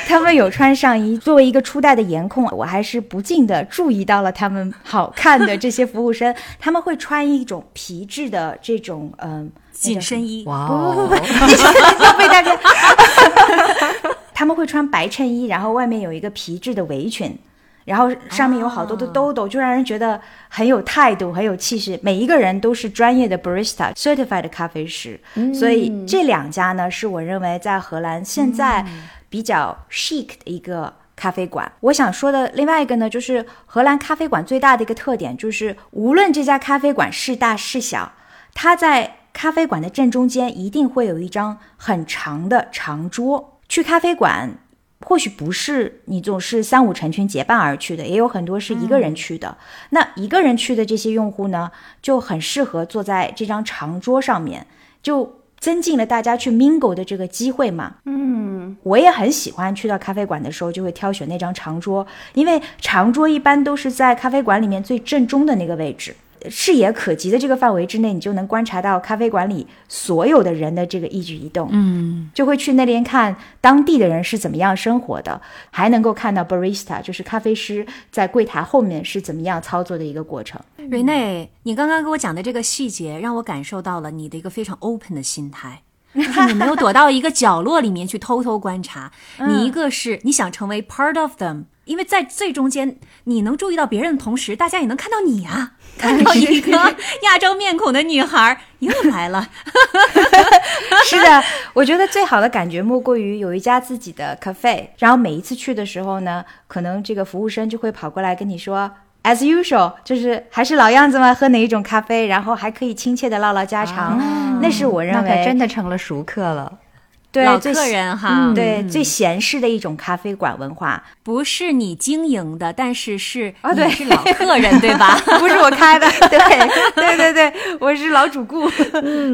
他们有穿上衣，作为一个初代的颜控，我还是不禁的注意到了他们好看的这些服务生，他们会穿一种皮质的这种嗯。紧身衣，哇哦！要被 [LAUGHS] 他们会穿白衬衣，然后外面有一个皮质的围裙，然后上面有好多的兜兜，就让人觉得很有态度，很有气势。每一个人都是专业的 barista certified 咖啡师，所以这两家呢，是我认为在荷兰现在比较 chic 的一个咖啡馆。我想说的另外一个呢，就是荷兰咖啡馆最大的一个特点，就是无论这家咖啡馆是大是小，它在咖啡馆的正中间一定会有一张很长的长桌。去咖啡馆，或许不是你总是三五成群结伴而去的，也有很多是一个人去的。那一个人去的这些用户呢，就很适合坐在这张长桌上面，就增进了大家去 mingle 的这个机会嘛。嗯，我也很喜欢去到咖啡馆的时候就会挑选那张长桌，因为长桌一般都是在咖啡馆里面最正中的那个位置。视野可及的这个范围之内，你就能观察到咖啡馆里所有的人的这个一举一动，嗯，就会去那边看当地的人是怎么样生活的，还能够看到 barista，就是咖啡师在柜台后面是怎么样操作的一个过程。瑞内，你刚刚给我讲的这个细节，让我感受到了你的一个非常 open 的心态，就是你没有躲到一个角落里面去偷偷观察，[LAUGHS] 你一个是你想成为 part of them。因为在最中间，你能注意到别人的同时，大家也能看到你啊，[LAUGHS] 看到一个亚洲面孔的女孩又来了。[LAUGHS] 是的，我觉得最好的感觉莫过于有一家自己的 cafe，然后每一次去的时候呢，可能这个服务生就会跑过来跟你说，as usual，就是还是老样子吗？喝哪一种咖啡？然后还可以亲切的唠唠家常，那是我认为真的成了熟客了。对老客人哈，对最闲适的一种咖啡馆文化，不是你经营的，但是是啊，对，是老客人对吧？[LAUGHS] 不是我开的，[LAUGHS] 对对对对，我是老主顾。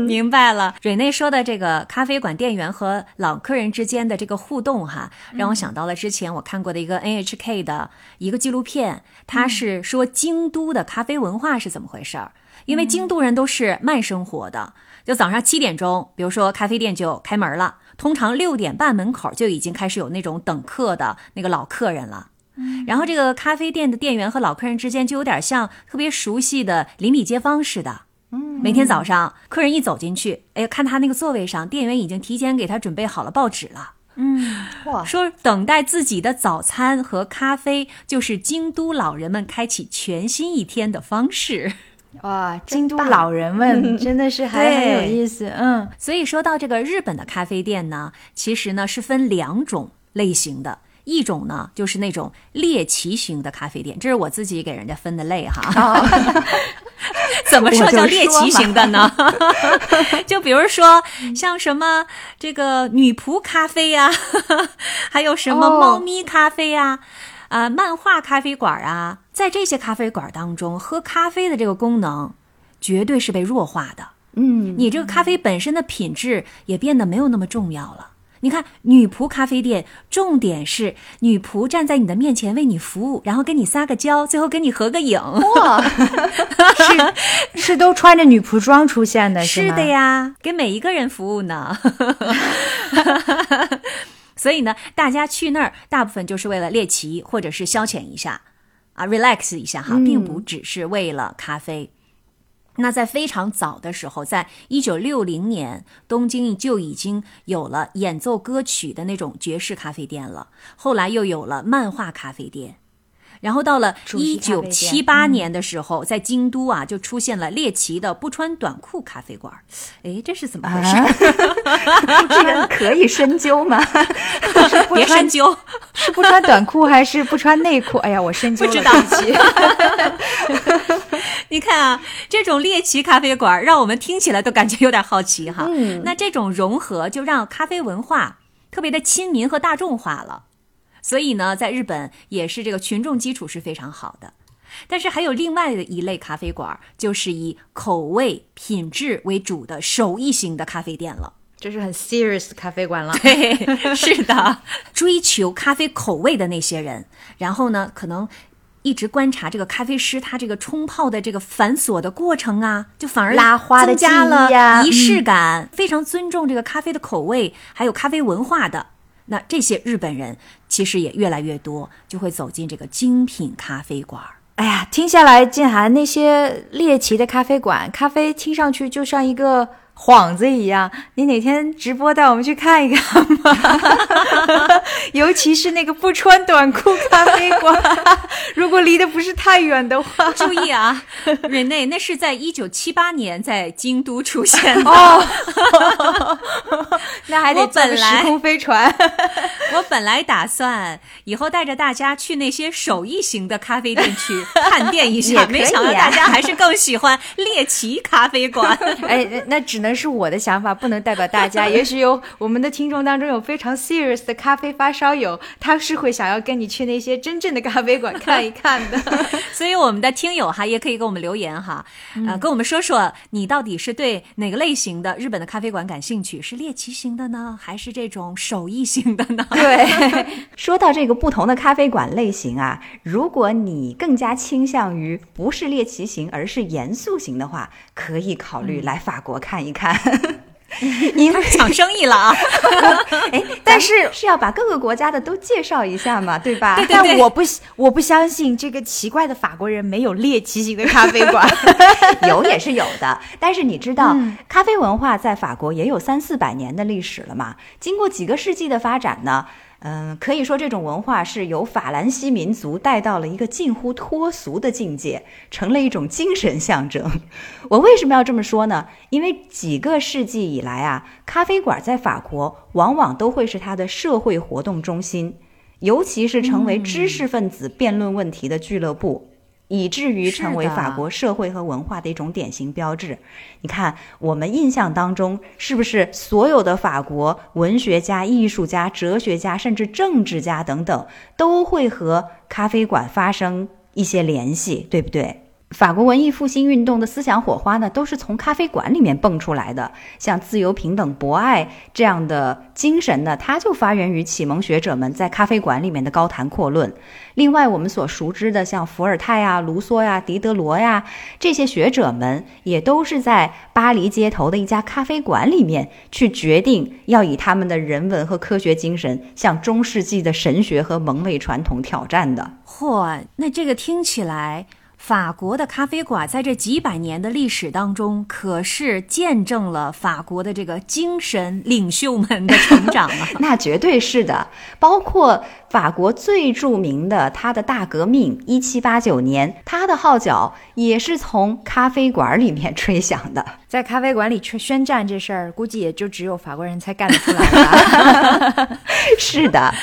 明白了，瑞内说的这个咖啡馆店员和老客人之间的这个互动哈，让我想到了之前我看过的一个 NHK 的一个纪录片，它是说京都的咖啡文化是怎么回事儿，因为京都人都是慢生活的，就早上七点钟，比如说咖啡店就开门了。通常六点半门口就已经开始有那种等客的那个老客人了，嗯，然后这个咖啡店的店员和老客人之间就有点像特别熟悉的邻里街坊似的，嗯，每天早上客人一走进去，哎，看他那个座位上，店员已经提前给他准备好了报纸了，嗯，哇，说等待自己的早餐和咖啡就是京都老人们开启全新一天的方式。哇，京都老人们 [LAUGHS] 真的是还很有意思，嗯。所以说到这个日本的咖啡店呢，其实呢是分两种类型的，一种呢就是那种猎奇型的咖啡店，这是我自己给人家分的类哈。[LAUGHS] 怎么说叫猎奇型的呢？[LAUGHS] 就比如说像什么这个女仆咖啡呀，还有什么猫咪咖啡呀。啊，漫画咖啡馆啊，在这些咖啡馆当中，喝咖啡的这个功能，绝对是被弱化的。嗯，你这个咖啡本身的品质也变得没有那么重要了。你看，女仆咖啡店，重点是女仆站在你的面前为你服务，然后跟你撒个娇，最后跟你合个影。哇，[LAUGHS] 是是都穿着女仆装出现的，是的呀，给每一个人服务呢。所以呢，大家去那儿大部分就是为了猎奇或者是消遣一下，啊，relax 一下哈，并不只是为了咖啡。那在非常早的时候，在一九六零年，东京就已经有了演奏歌曲的那种爵士咖啡店了。后来又有了漫画咖啡店。然后到了一九七八年的时候，在京都啊，就出现了猎奇的不穿短裤咖啡馆。哎，这是怎么回事？[LAUGHS] 这个可以深究吗？[LAUGHS] 别深究，是不穿短裤还是不穿内裤？哎呀，我深究不知道。[LAUGHS] 你看啊，这种猎奇咖啡馆，让我们听起来都感觉有点好奇哈。嗯，那这种融合就让咖啡文化特别的亲民和大众化了。所以呢，在日本也是这个群众基础是非常好的，但是还有另外的一类咖啡馆，就是以口味品质为主的手艺型的咖啡店了，这是很 serious 的咖啡馆了。[LAUGHS] 对，是的，追求咖啡口味的那些人，然后呢，可能一直观察这个咖啡师他这个冲泡的这个繁琐的过程啊，就反而拉花增加了仪式感，非常尊重这个咖啡的口味，还有咖啡文化的。那这些日本人其实也越来越多，就会走进这个精品咖啡馆。哎呀，听下来，静涵那些猎奇的咖啡馆，咖啡听上去就像一个。幌子一样，你哪天直播带我们去看一看吧？[LAUGHS] 尤其是那个不穿短裤咖啡馆，[LAUGHS] 如果离得不是太远的话。注意啊，瑞内，那是在一九七八年在京都出现的。哦，[LAUGHS] 那还得坐时空飞船。我本来打算以后带着大家去那些手艺型的咖啡店去探店一下，没想到大家还是更喜欢猎奇咖啡馆。哎，那只能。能是我的想法，不能代表大家。[LAUGHS] 也许有我们的听众当中有非常 serious 的咖啡发烧友，他是会想要跟你去那些真正的咖啡馆看一看的。[LAUGHS] 所以我们的听友哈也可以给我们留言哈，呃，跟我们说说你到底是对哪个类型的日本的咖啡馆感兴趣？是猎奇型的呢，还是这种手艺型的呢？[LAUGHS] 对，说到这个不同的咖啡馆类型啊，如果你更加倾向于不是猎奇型，而是严肃型的话，可以考虑来法国看一。看，您 [LAUGHS] 抢生意了啊！[LAUGHS] 哎，但是是要把各个国家的都介绍一下嘛，对吧？但我不，我不相信这个奇怪的法国人没有猎奇型的咖啡馆，[LAUGHS] 有也是有的。但是你知道，咖啡文化在法国也有三四百年的历史了嘛？经过几个世纪的发展呢？嗯，可以说这种文化是由法兰西民族带到了一个近乎脱俗的境界，成了一种精神象征。[LAUGHS] 我为什么要这么说呢？因为几个世纪以来啊，咖啡馆在法国往往都会是它的社会活动中心，尤其是成为知识分子辩论问题的俱乐部。以至于成为法国社会和文化的一种典型标志。你看，我们印象当中，是不是所有的法国文学家、艺术家、哲学家，甚至政治家等等，都会和咖啡馆发生一些联系，对不对？法国文艺复兴运动的思想火花呢，都是从咖啡馆里面蹦出来的。像自由、平等、博爱这样的精神呢，它就发源于启蒙学者们在咖啡馆里面的高谈阔论。另外，我们所熟知的像伏尔泰啊、卢梭呀、狄德罗呀这些学者们，也都是在巴黎街头的一家咖啡馆里面去决定要以他们的人文和科学精神向中世纪的神学和蒙昧传统挑战的。嚯，那这个听起来。法国的咖啡馆在这几百年的历史当中，可是见证了法国的这个精神领袖们的成长啊！[LAUGHS] 那绝对是的，包括法国最著名的他的大革命一七八九年，他的号角也是从咖啡馆里面吹响的。在咖啡馆里宣宣战这事儿，估计也就只有法国人才干得出来吧？[LAUGHS] 是的。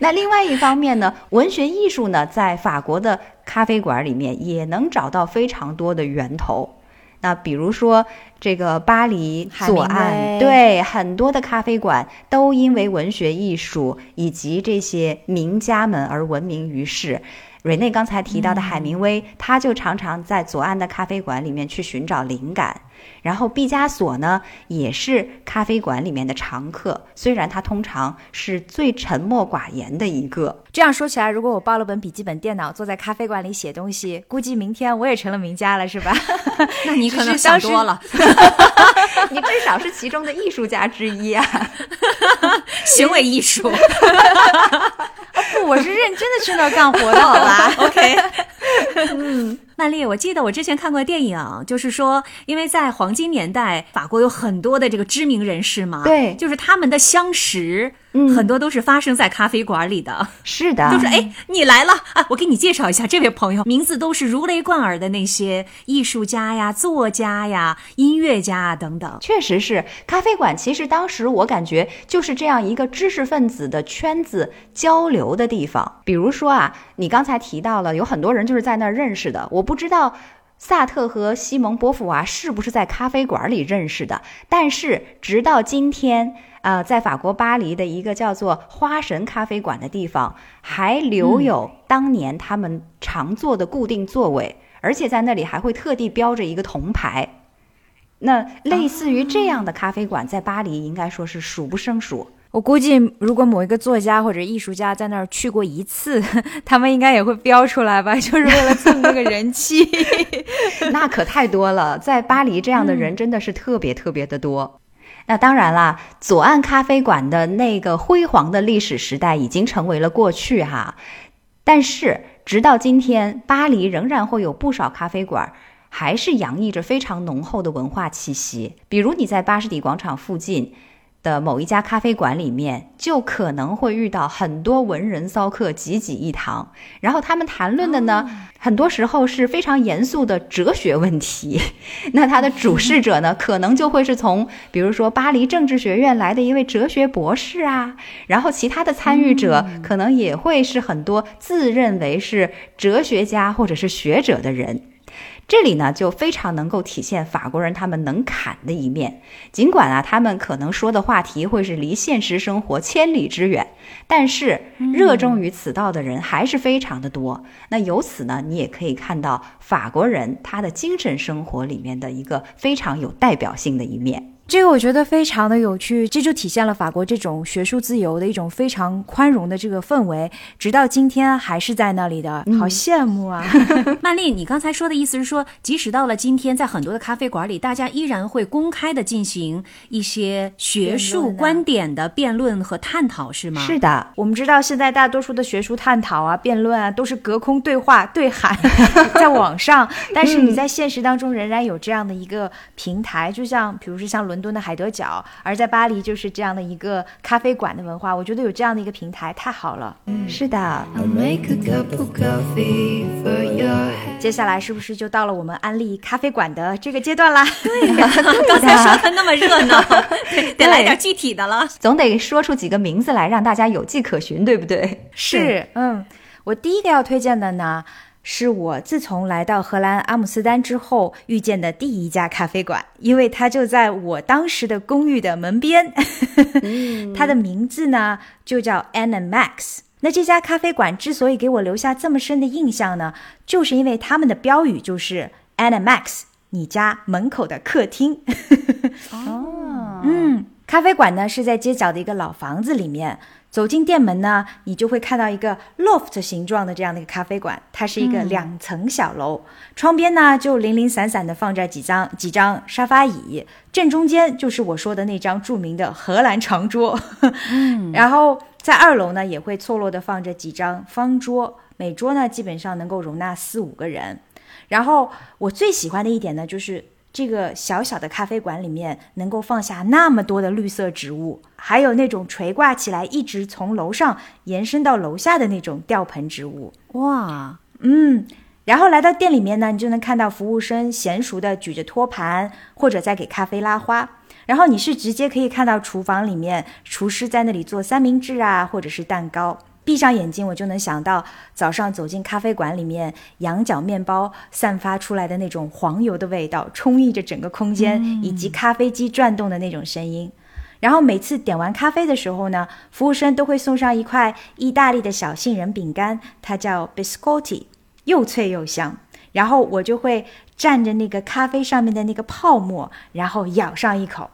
那另外一方面呢，文学艺术呢，在法国的。咖啡馆里面也能找到非常多的源头，那比如说这个巴黎左岸，对很多的咖啡馆都因为文学艺术以及这些名家们而闻名于世。瑞内刚才提到的海明威，他就常常在左岸的咖啡馆里面去寻找灵感。然后毕加索呢，也是咖啡馆里面的常客，虽然他通常是最沉默寡言的一个。这样说起来，如果我抱了本笔记本电脑，坐在咖啡馆里写东西，估计明天我也成了名家了，是吧？[LAUGHS] 那你 [LAUGHS] 可能想多了，[LAUGHS] 你至少是其中的艺术家之一啊，行为艺术。不，我是认真的去那儿干活的，好吧？OK。嗯，曼丽，我记得我之前看过电影，就是说，因为在黄金年代，法国有很多的这个知名人士嘛，对，就是他们的相识，嗯，很多都是发生在咖啡馆里的。是的，就是哎，你来了啊，我给你介绍一下这位朋友，名字都是如雷贯耳的那些艺术家呀、作家呀、音乐家啊等等。确实是，咖啡馆其实当时我感觉就是这样一个知识分子的圈子交流的地方。比如说啊，你刚才提到了有很多人就是在那儿认识的，我不知道萨特和西蒙波伏娃是不是在咖啡馆里认识的，但是直到今天，呃，在法国巴黎的一个叫做花神咖啡馆的地方，还留有当年他们常坐的固定座位，而且在那里还会特地标着一个铜牌。那类似于这样的咖啡馆，在巴黎应该说是数不胜数。我估计，如果某一个作家或者艺术家在那儿去过一次，[LAUGHS] 他们应该也会标出来吧，[LAUGHS] 就是为了蹭那个人气。[LAUGHS] 那可太多了，在巴黎这样的人真的是特别特别的多。那当然啦，左岸咖啡馆的那个辉煌的历史时代已经成为了过去哈。但是直到今天，巴黎仍然会有不少咖啡馆，还是洋溢着非常浓厚的文化气息。比如你在巴士底广场附近。的某一家咖啡馆里面，就可能会遇到很多文人骚客挤挤一堂，然后他们谈论的呢，很多时候是非常严肃的哲学问题。[LAUGHS] 那他的主事者呢，可能就会是从比如说巴黎政治学院来的一位哲学博士啊，然后其他的参与者可能也会是很多自认为是哲学家或者是学者的人。这里呢，就非常能够体现法国人他们能侃的一面。尽管啊，他们可能说的话题会是离现实生活千里之远，但是热衷于此道的人还是非常的多。那由此呢，你也可以看到法国人他的精神生活里面的一个非常有代表性的一面。这个我觉得非常的有趣，这就体现了法国这种学术自由的一种非常宽容的这个氛围，直到今天还是在那里的，好羡慕啊！[LAUGHS] 曼丽，你刚才说的意思是说，即使到了今天，在很多的咖啡馆里，大家依然会公开的进行一些学术观点的辩论和探讨，是吗？是的，我们知道现在大多数的学术探讨啊、辩论啊，都是隔空对话、对喊 [LAUGHS] 在网上，但是你在现实当中仍然有这样的一个平台，就像比如说像伦。敦的海德角，而在巴黎就是这样的一个咖啡馆的文化，我觉得有这样的一个平台太好了。嗯，是的。接下来是不是就到了我们安利咖啡馆的这个阶段啦？对呀，[LAUGHS] 刚才说的那么热闹，[LAUGHS] 得来点具体的了，总得说出几个名字来，让大家有迹可循，对不对？是，嗯，我第一个要推荐的呢。是我自从来到荷兰阿姆斯特丹之后遇见的第一家咖啡馆，因为它就在我当时的公寓的门边。[LAUGHS] 它的名字呢就叫 Anna Max。那这家咖啡馆之所以给我留下这么深的印象呢，就是因为他们的标语就是 Anna Max，你家门口的客厅。哦，嗯，咖啡馆呢是在街角的一个老房子里面。走进店门呢，你就会看到一个 loft 形状的这样的一个咖啡馆，它是一个两层小楼，窗边呢就零零散散的放着几张几张沙发椅，正中间就是我说的那张著名的荷兰长桌，[LAUGHS] 然后在二楼呢也会错落的放着几张方桌，每桌呢基本上能够容纳四五个人，然后我最喜欢的一点呢就是。这个小小的咖啡馆里面能够放下那么多的绿色植物，还有那种垂挂起来一直从楼上延伸到楼下的那种吊盆植物。哇，嗯，然后来到店里面呢，你就能看到服务生娴熟的举着托盘或者在给咖啡拉花，然后你是直接可以看到厨房里面厨师在那里做三明治啊，或者是蛋糕。闭上眼睛，我就能想到早上走进咖啡馆里面，羊角面包散发出来的那种黄油的味道，充溢着整个空间，以及咖啡机转动的那种声音。然后每次点完咖啡的时候呢，服务生都会送上一块意大利的小杏仁饼干，它叫 biscotti，又脆又香。然后我就会蘸着那个咖啡上面的那个泡沫，然后咬上一口。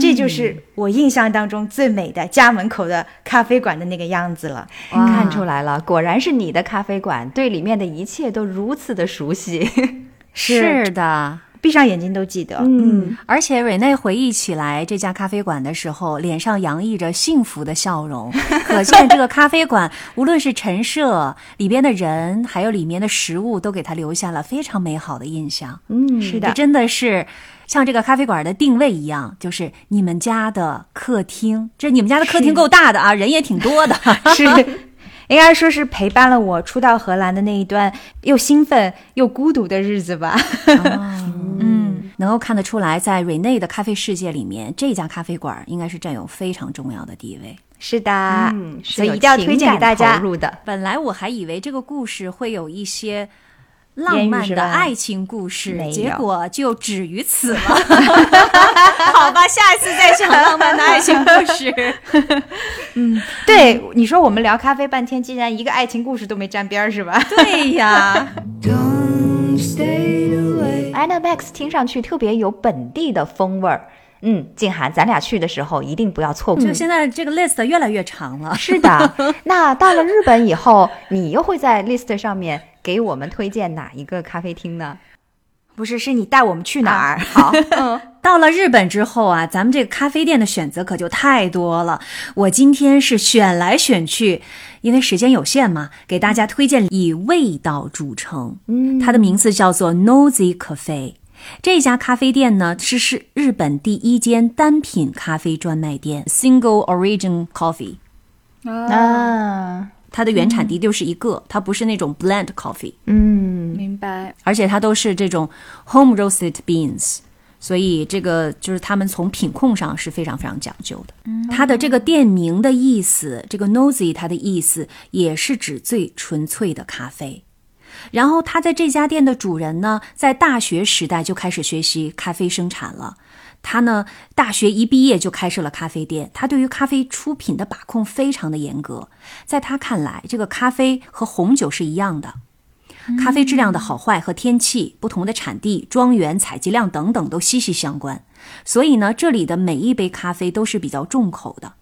这就是我印象当中最美的家门口的咖啡馆的那个样子了。看出来了，果然是你的咖啡馆，对里面的一切都如此的熟悉。[LAUGHS] [LAUGHS] 是的，闭上眼睛都记得。嗯，而且瑞内回忆起来这家咖啡馆的时候，脸上洋溢着幸福的笑容，[LAUGHS] 可见这个咖啡馆无论是陈设里边的人，还有里面的食物，都给他留下了非常美好的印象。嗯，是的，真的是像这个咖啡馆的定位一样，就是你们家的客厅。这你们家的客厅够大的啊，人也挺多的。[LAUGHS] 是。应该说是陪伴了我初到荷兰的那一段又兴奋又孤独的日子吧。[LAUGHS] 嗯，能够看得出来，在瑞内的咖啡世界里面，这家咖啡馆应该是占有非常重要的地位。是的，嗯，所以一定要推荐给大家。本来我还以为这个故事会有一些。浪漫的爱情故事，结果就止于此了。[LAUGHS] 好吧，下一次再讲浪漫的爱情故事。[LAUGHS] 嗯，对，你说我们聊咖啡半天，竟然一个爱情故事都没沾边儿，是吧？对呀。[LAUGHS] Anna Max 听上去特别有本地的风味儿。嗯，静涵，咱俩去的时候一定不要错过。就现在这个 list 越来越长了。是的，[LAUGHS] 那到了日本以后，你又会在 list 上面。给我们推荐哪一个咖啡厅呢？不是，是你带我们去哪儿？好，[LAUGHS] 嗯，到了日本之后啊，咱们这个咖啡店的选择可就太多了。我今天是选来选去，因为时间有限嘛，给大家推荐以味道著称。嗯，它的名字叫做 Nosy Cafe。这家咖啡店呢，是是日本第一间单品咖啡专卖店，Single Origin Coffee。啊。它的原产地就是一个，它不是那种 blend coffee。嗯，明白。而且它都是这种 home roasted beans，所以这个就是他们从品控上是非常非常讲究的。它的这个店名的意思，这个 nosy 它的意思也是指最纯粹的咖啡。然后他在这家店的主人呢，在大学时代就开始学习咖啡生产了。他呢，大学一毕业就开设了咖啡店。他对于咖啡出品的把控非常的严格。在他看来，这个咖啡和红酒是一样的，咖啡质量的好坏和天气、不同的产地、庄园、采集量等等都息息相关。所以呢，这里的每一杯咖啡都是比较重口的。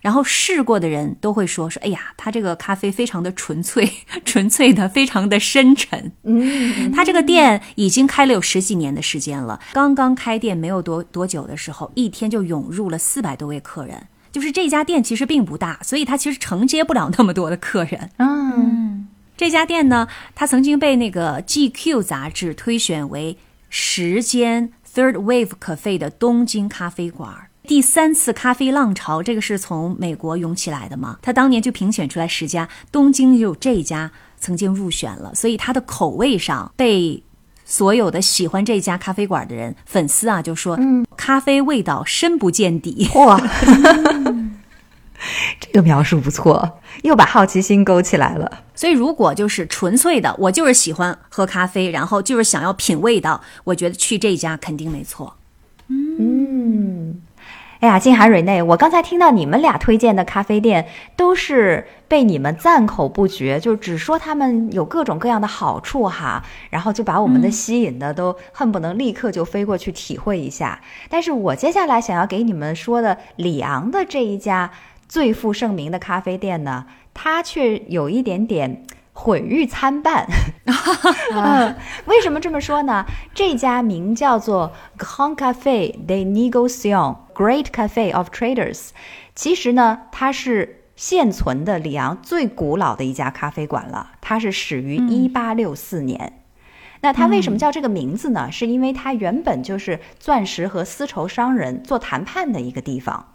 然后试过的人都会说说，哎呀，他这个咖啡非常的纯粹，[LAUGHS] 纯粹的，非常的深沉。嗯，他这个店已经开了有十几年的时间了。刚刚开店没有多多久的时候，一天就涌入了四百多位客人。就是这家店其实并不大，所以它其实承接不了那么多的客人。嗯，这家店呢，它曾经被那个 GQ 杂志推选为十间 Third Wave Cafe 的东京咖啡馆。第三次咖啡浪潮，这个是从美国涌起来的嘛？他当年就评选出来十家，东京有这家曾经入选了，所以它的口味上被所有的喜欢这家咖啡馆的人粉丝啊就说，嗯，咖啡味道深不见底。哇，[LAUGHS] 这个描述不错，又把好奇心勾起来了。所以如果就是纯粹的，我就是喜欢喝咖啡，然后就是想要品味道，我觉得去这家肯定没错。嗯。哎呀，静涵、蕊内，我刚才听到你们俩推荐的咖啡店，都是被你们赞口不绝，就只说他们有各种各样的好处哈，然后就把我们的吸引的都恨不能立刻就飞过去体会一下。但是我接下来想要给你们说的里昂的这一家最负盛名的咖啡店呢，它却有一点点。毁誉参半，[LAUGHS] 为什么这么说呢？这家名叫做 Grand Cafe de Negociation，Great Cafe of Traders，其实呢，它是现存的里昂最古老的一家咖啡馆了，它是始于一八六四年。那它为什么叫这个名字呢？是因为它原本就是钻石和丝绸商人做谈判的一个地方。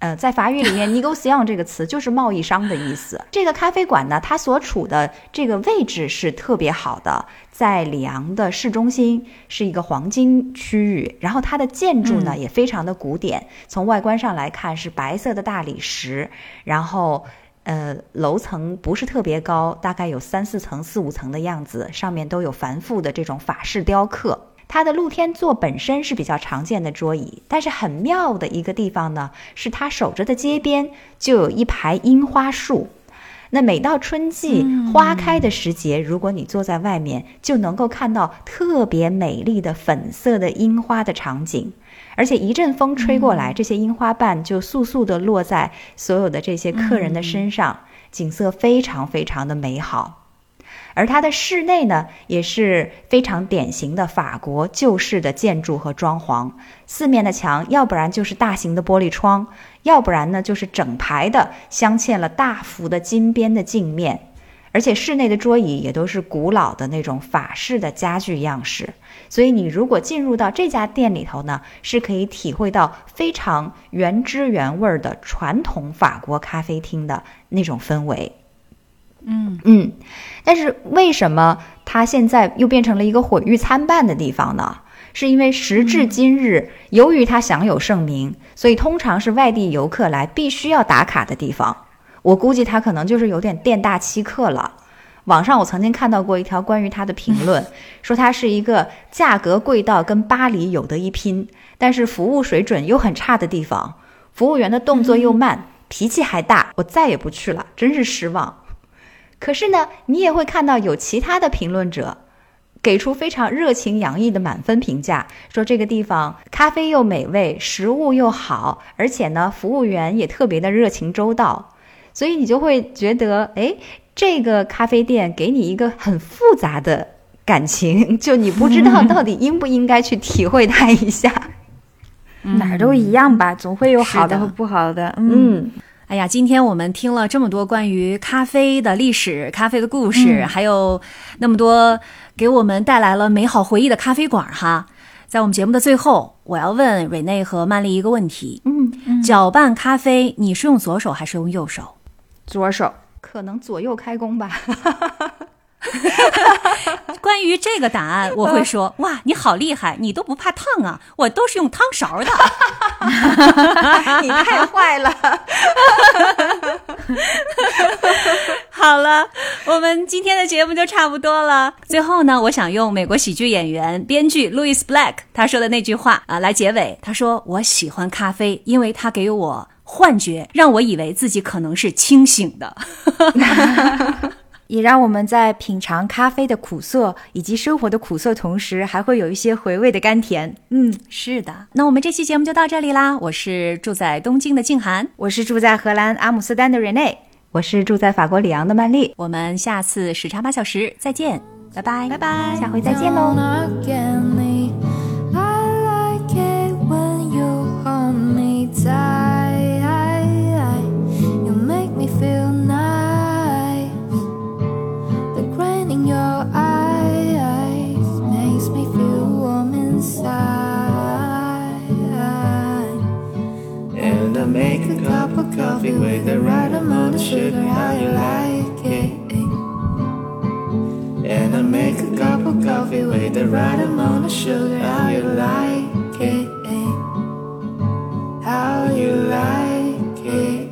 呃，在法语里面 [LAUGHS] “negociant” 这个词就是贸易商的意思。这个咖啡馆呢，它所处的这个位置是特别好的，在里昂的市中心，是一个黄金区域。然后它的建筑呢也非常的古典，从外观上来看是白色的大理石，然后呃楼层不是特别高，大概有三四层、四五层的样子，上面都有繁复的这种法式雕刻。它的露天座本身是比较常见的桌椅，但是很妙的一个地方呢，是它守着的街边就有一排樱花树。那每到春季花开的时节，如果你坐在外面，就能够看到特别美丽的粉色的樱花的场景。而且一阵风吹过来，这些樱花瓣就簌簌地落在所有的这些客人的身上，景色非常非常的美好。而它的室内呢，也是非常典型的法国旧式的建筑和装潢。四面的墙，要不然就是大型的玻璃窗，要不然呢就是整排的镶嵌了大幅的金边的镜面。而且室内的桌椅也都是古老的那种法式的家具样式，所以你如果进入到这家店里头呢，是可以体会到非常原汁原味儿的传统法国咖啡厅的那种氛围。嗯嗯，但是为什么它现在又变成了一个毁誉参半的地方呢？是因为时至今日，由于它享有盛名，所以通常是外地游客来必须要打卡的地方。我估计他可能就是有点店大欺客了。网上我曾经看到过一条关于它的评论，[LAUGHS] 说它是一个价格贵到跟巴黎有得一拼，但是服务水准又很差的地方。服务员的动作又慢，脾气还大，我再也不去了，真是失望。可是呢，你也会看到有其他的评论者给出非常热情洋溢的满分评价，说这个地方咖啡又美味，食物又好，而且呢，服务员也特别的热情周到。所以你就会觉得，哎，这个咖啡店给你一个很复杂的感情，[LAUGHS] 就你不知道到底应不应该去体会它一下。哪儿都一样吧，总会有好的和不好的。嗯，哎呀，今天我们听了这么多关于咖啡的历史、咖啡的故事，还有那么多给我们带来了美好回忆的咖啡馆哈。在我们节目的最后，我要问瑞内和曼丽一个问题：嗯，搅拌咖啡，你是用左手还是用右手？左手可能左右开工吧。[LAUGHS] 关于这个答案，我会说：哇，你好厉害，你都不怕烫啊！我都是用汤勺的。[LAUGHS] 你太坏了。[LAUGHS] 好了，我们今天的节目就差不多了。最后呢，我想用美国喜剧演员、编剧 Louis Black 他说的那句话啊来结尾。他说：“我喜欢咖啡，因为它给我。”幻觉让我以为自己可能是清醒的，也让我们在品尝咖啡的苦涩以及生活的苦涩同时，还会有一些回味的甘甜。嗯，是的。那我们这期节目就到这里啦。我是住在东京的静涵，我是住在荷兰阿姆斯特丹的 Rene，我是住在法国里昂的曼丽。我们下次时差八小时再见，拜拜，拜拜，下回再见喽。coffee with the right amount of sugar, how you like it. Eh? And I make a cup of coffee with the right amount of sugar, how you like it. Eh? How you like it.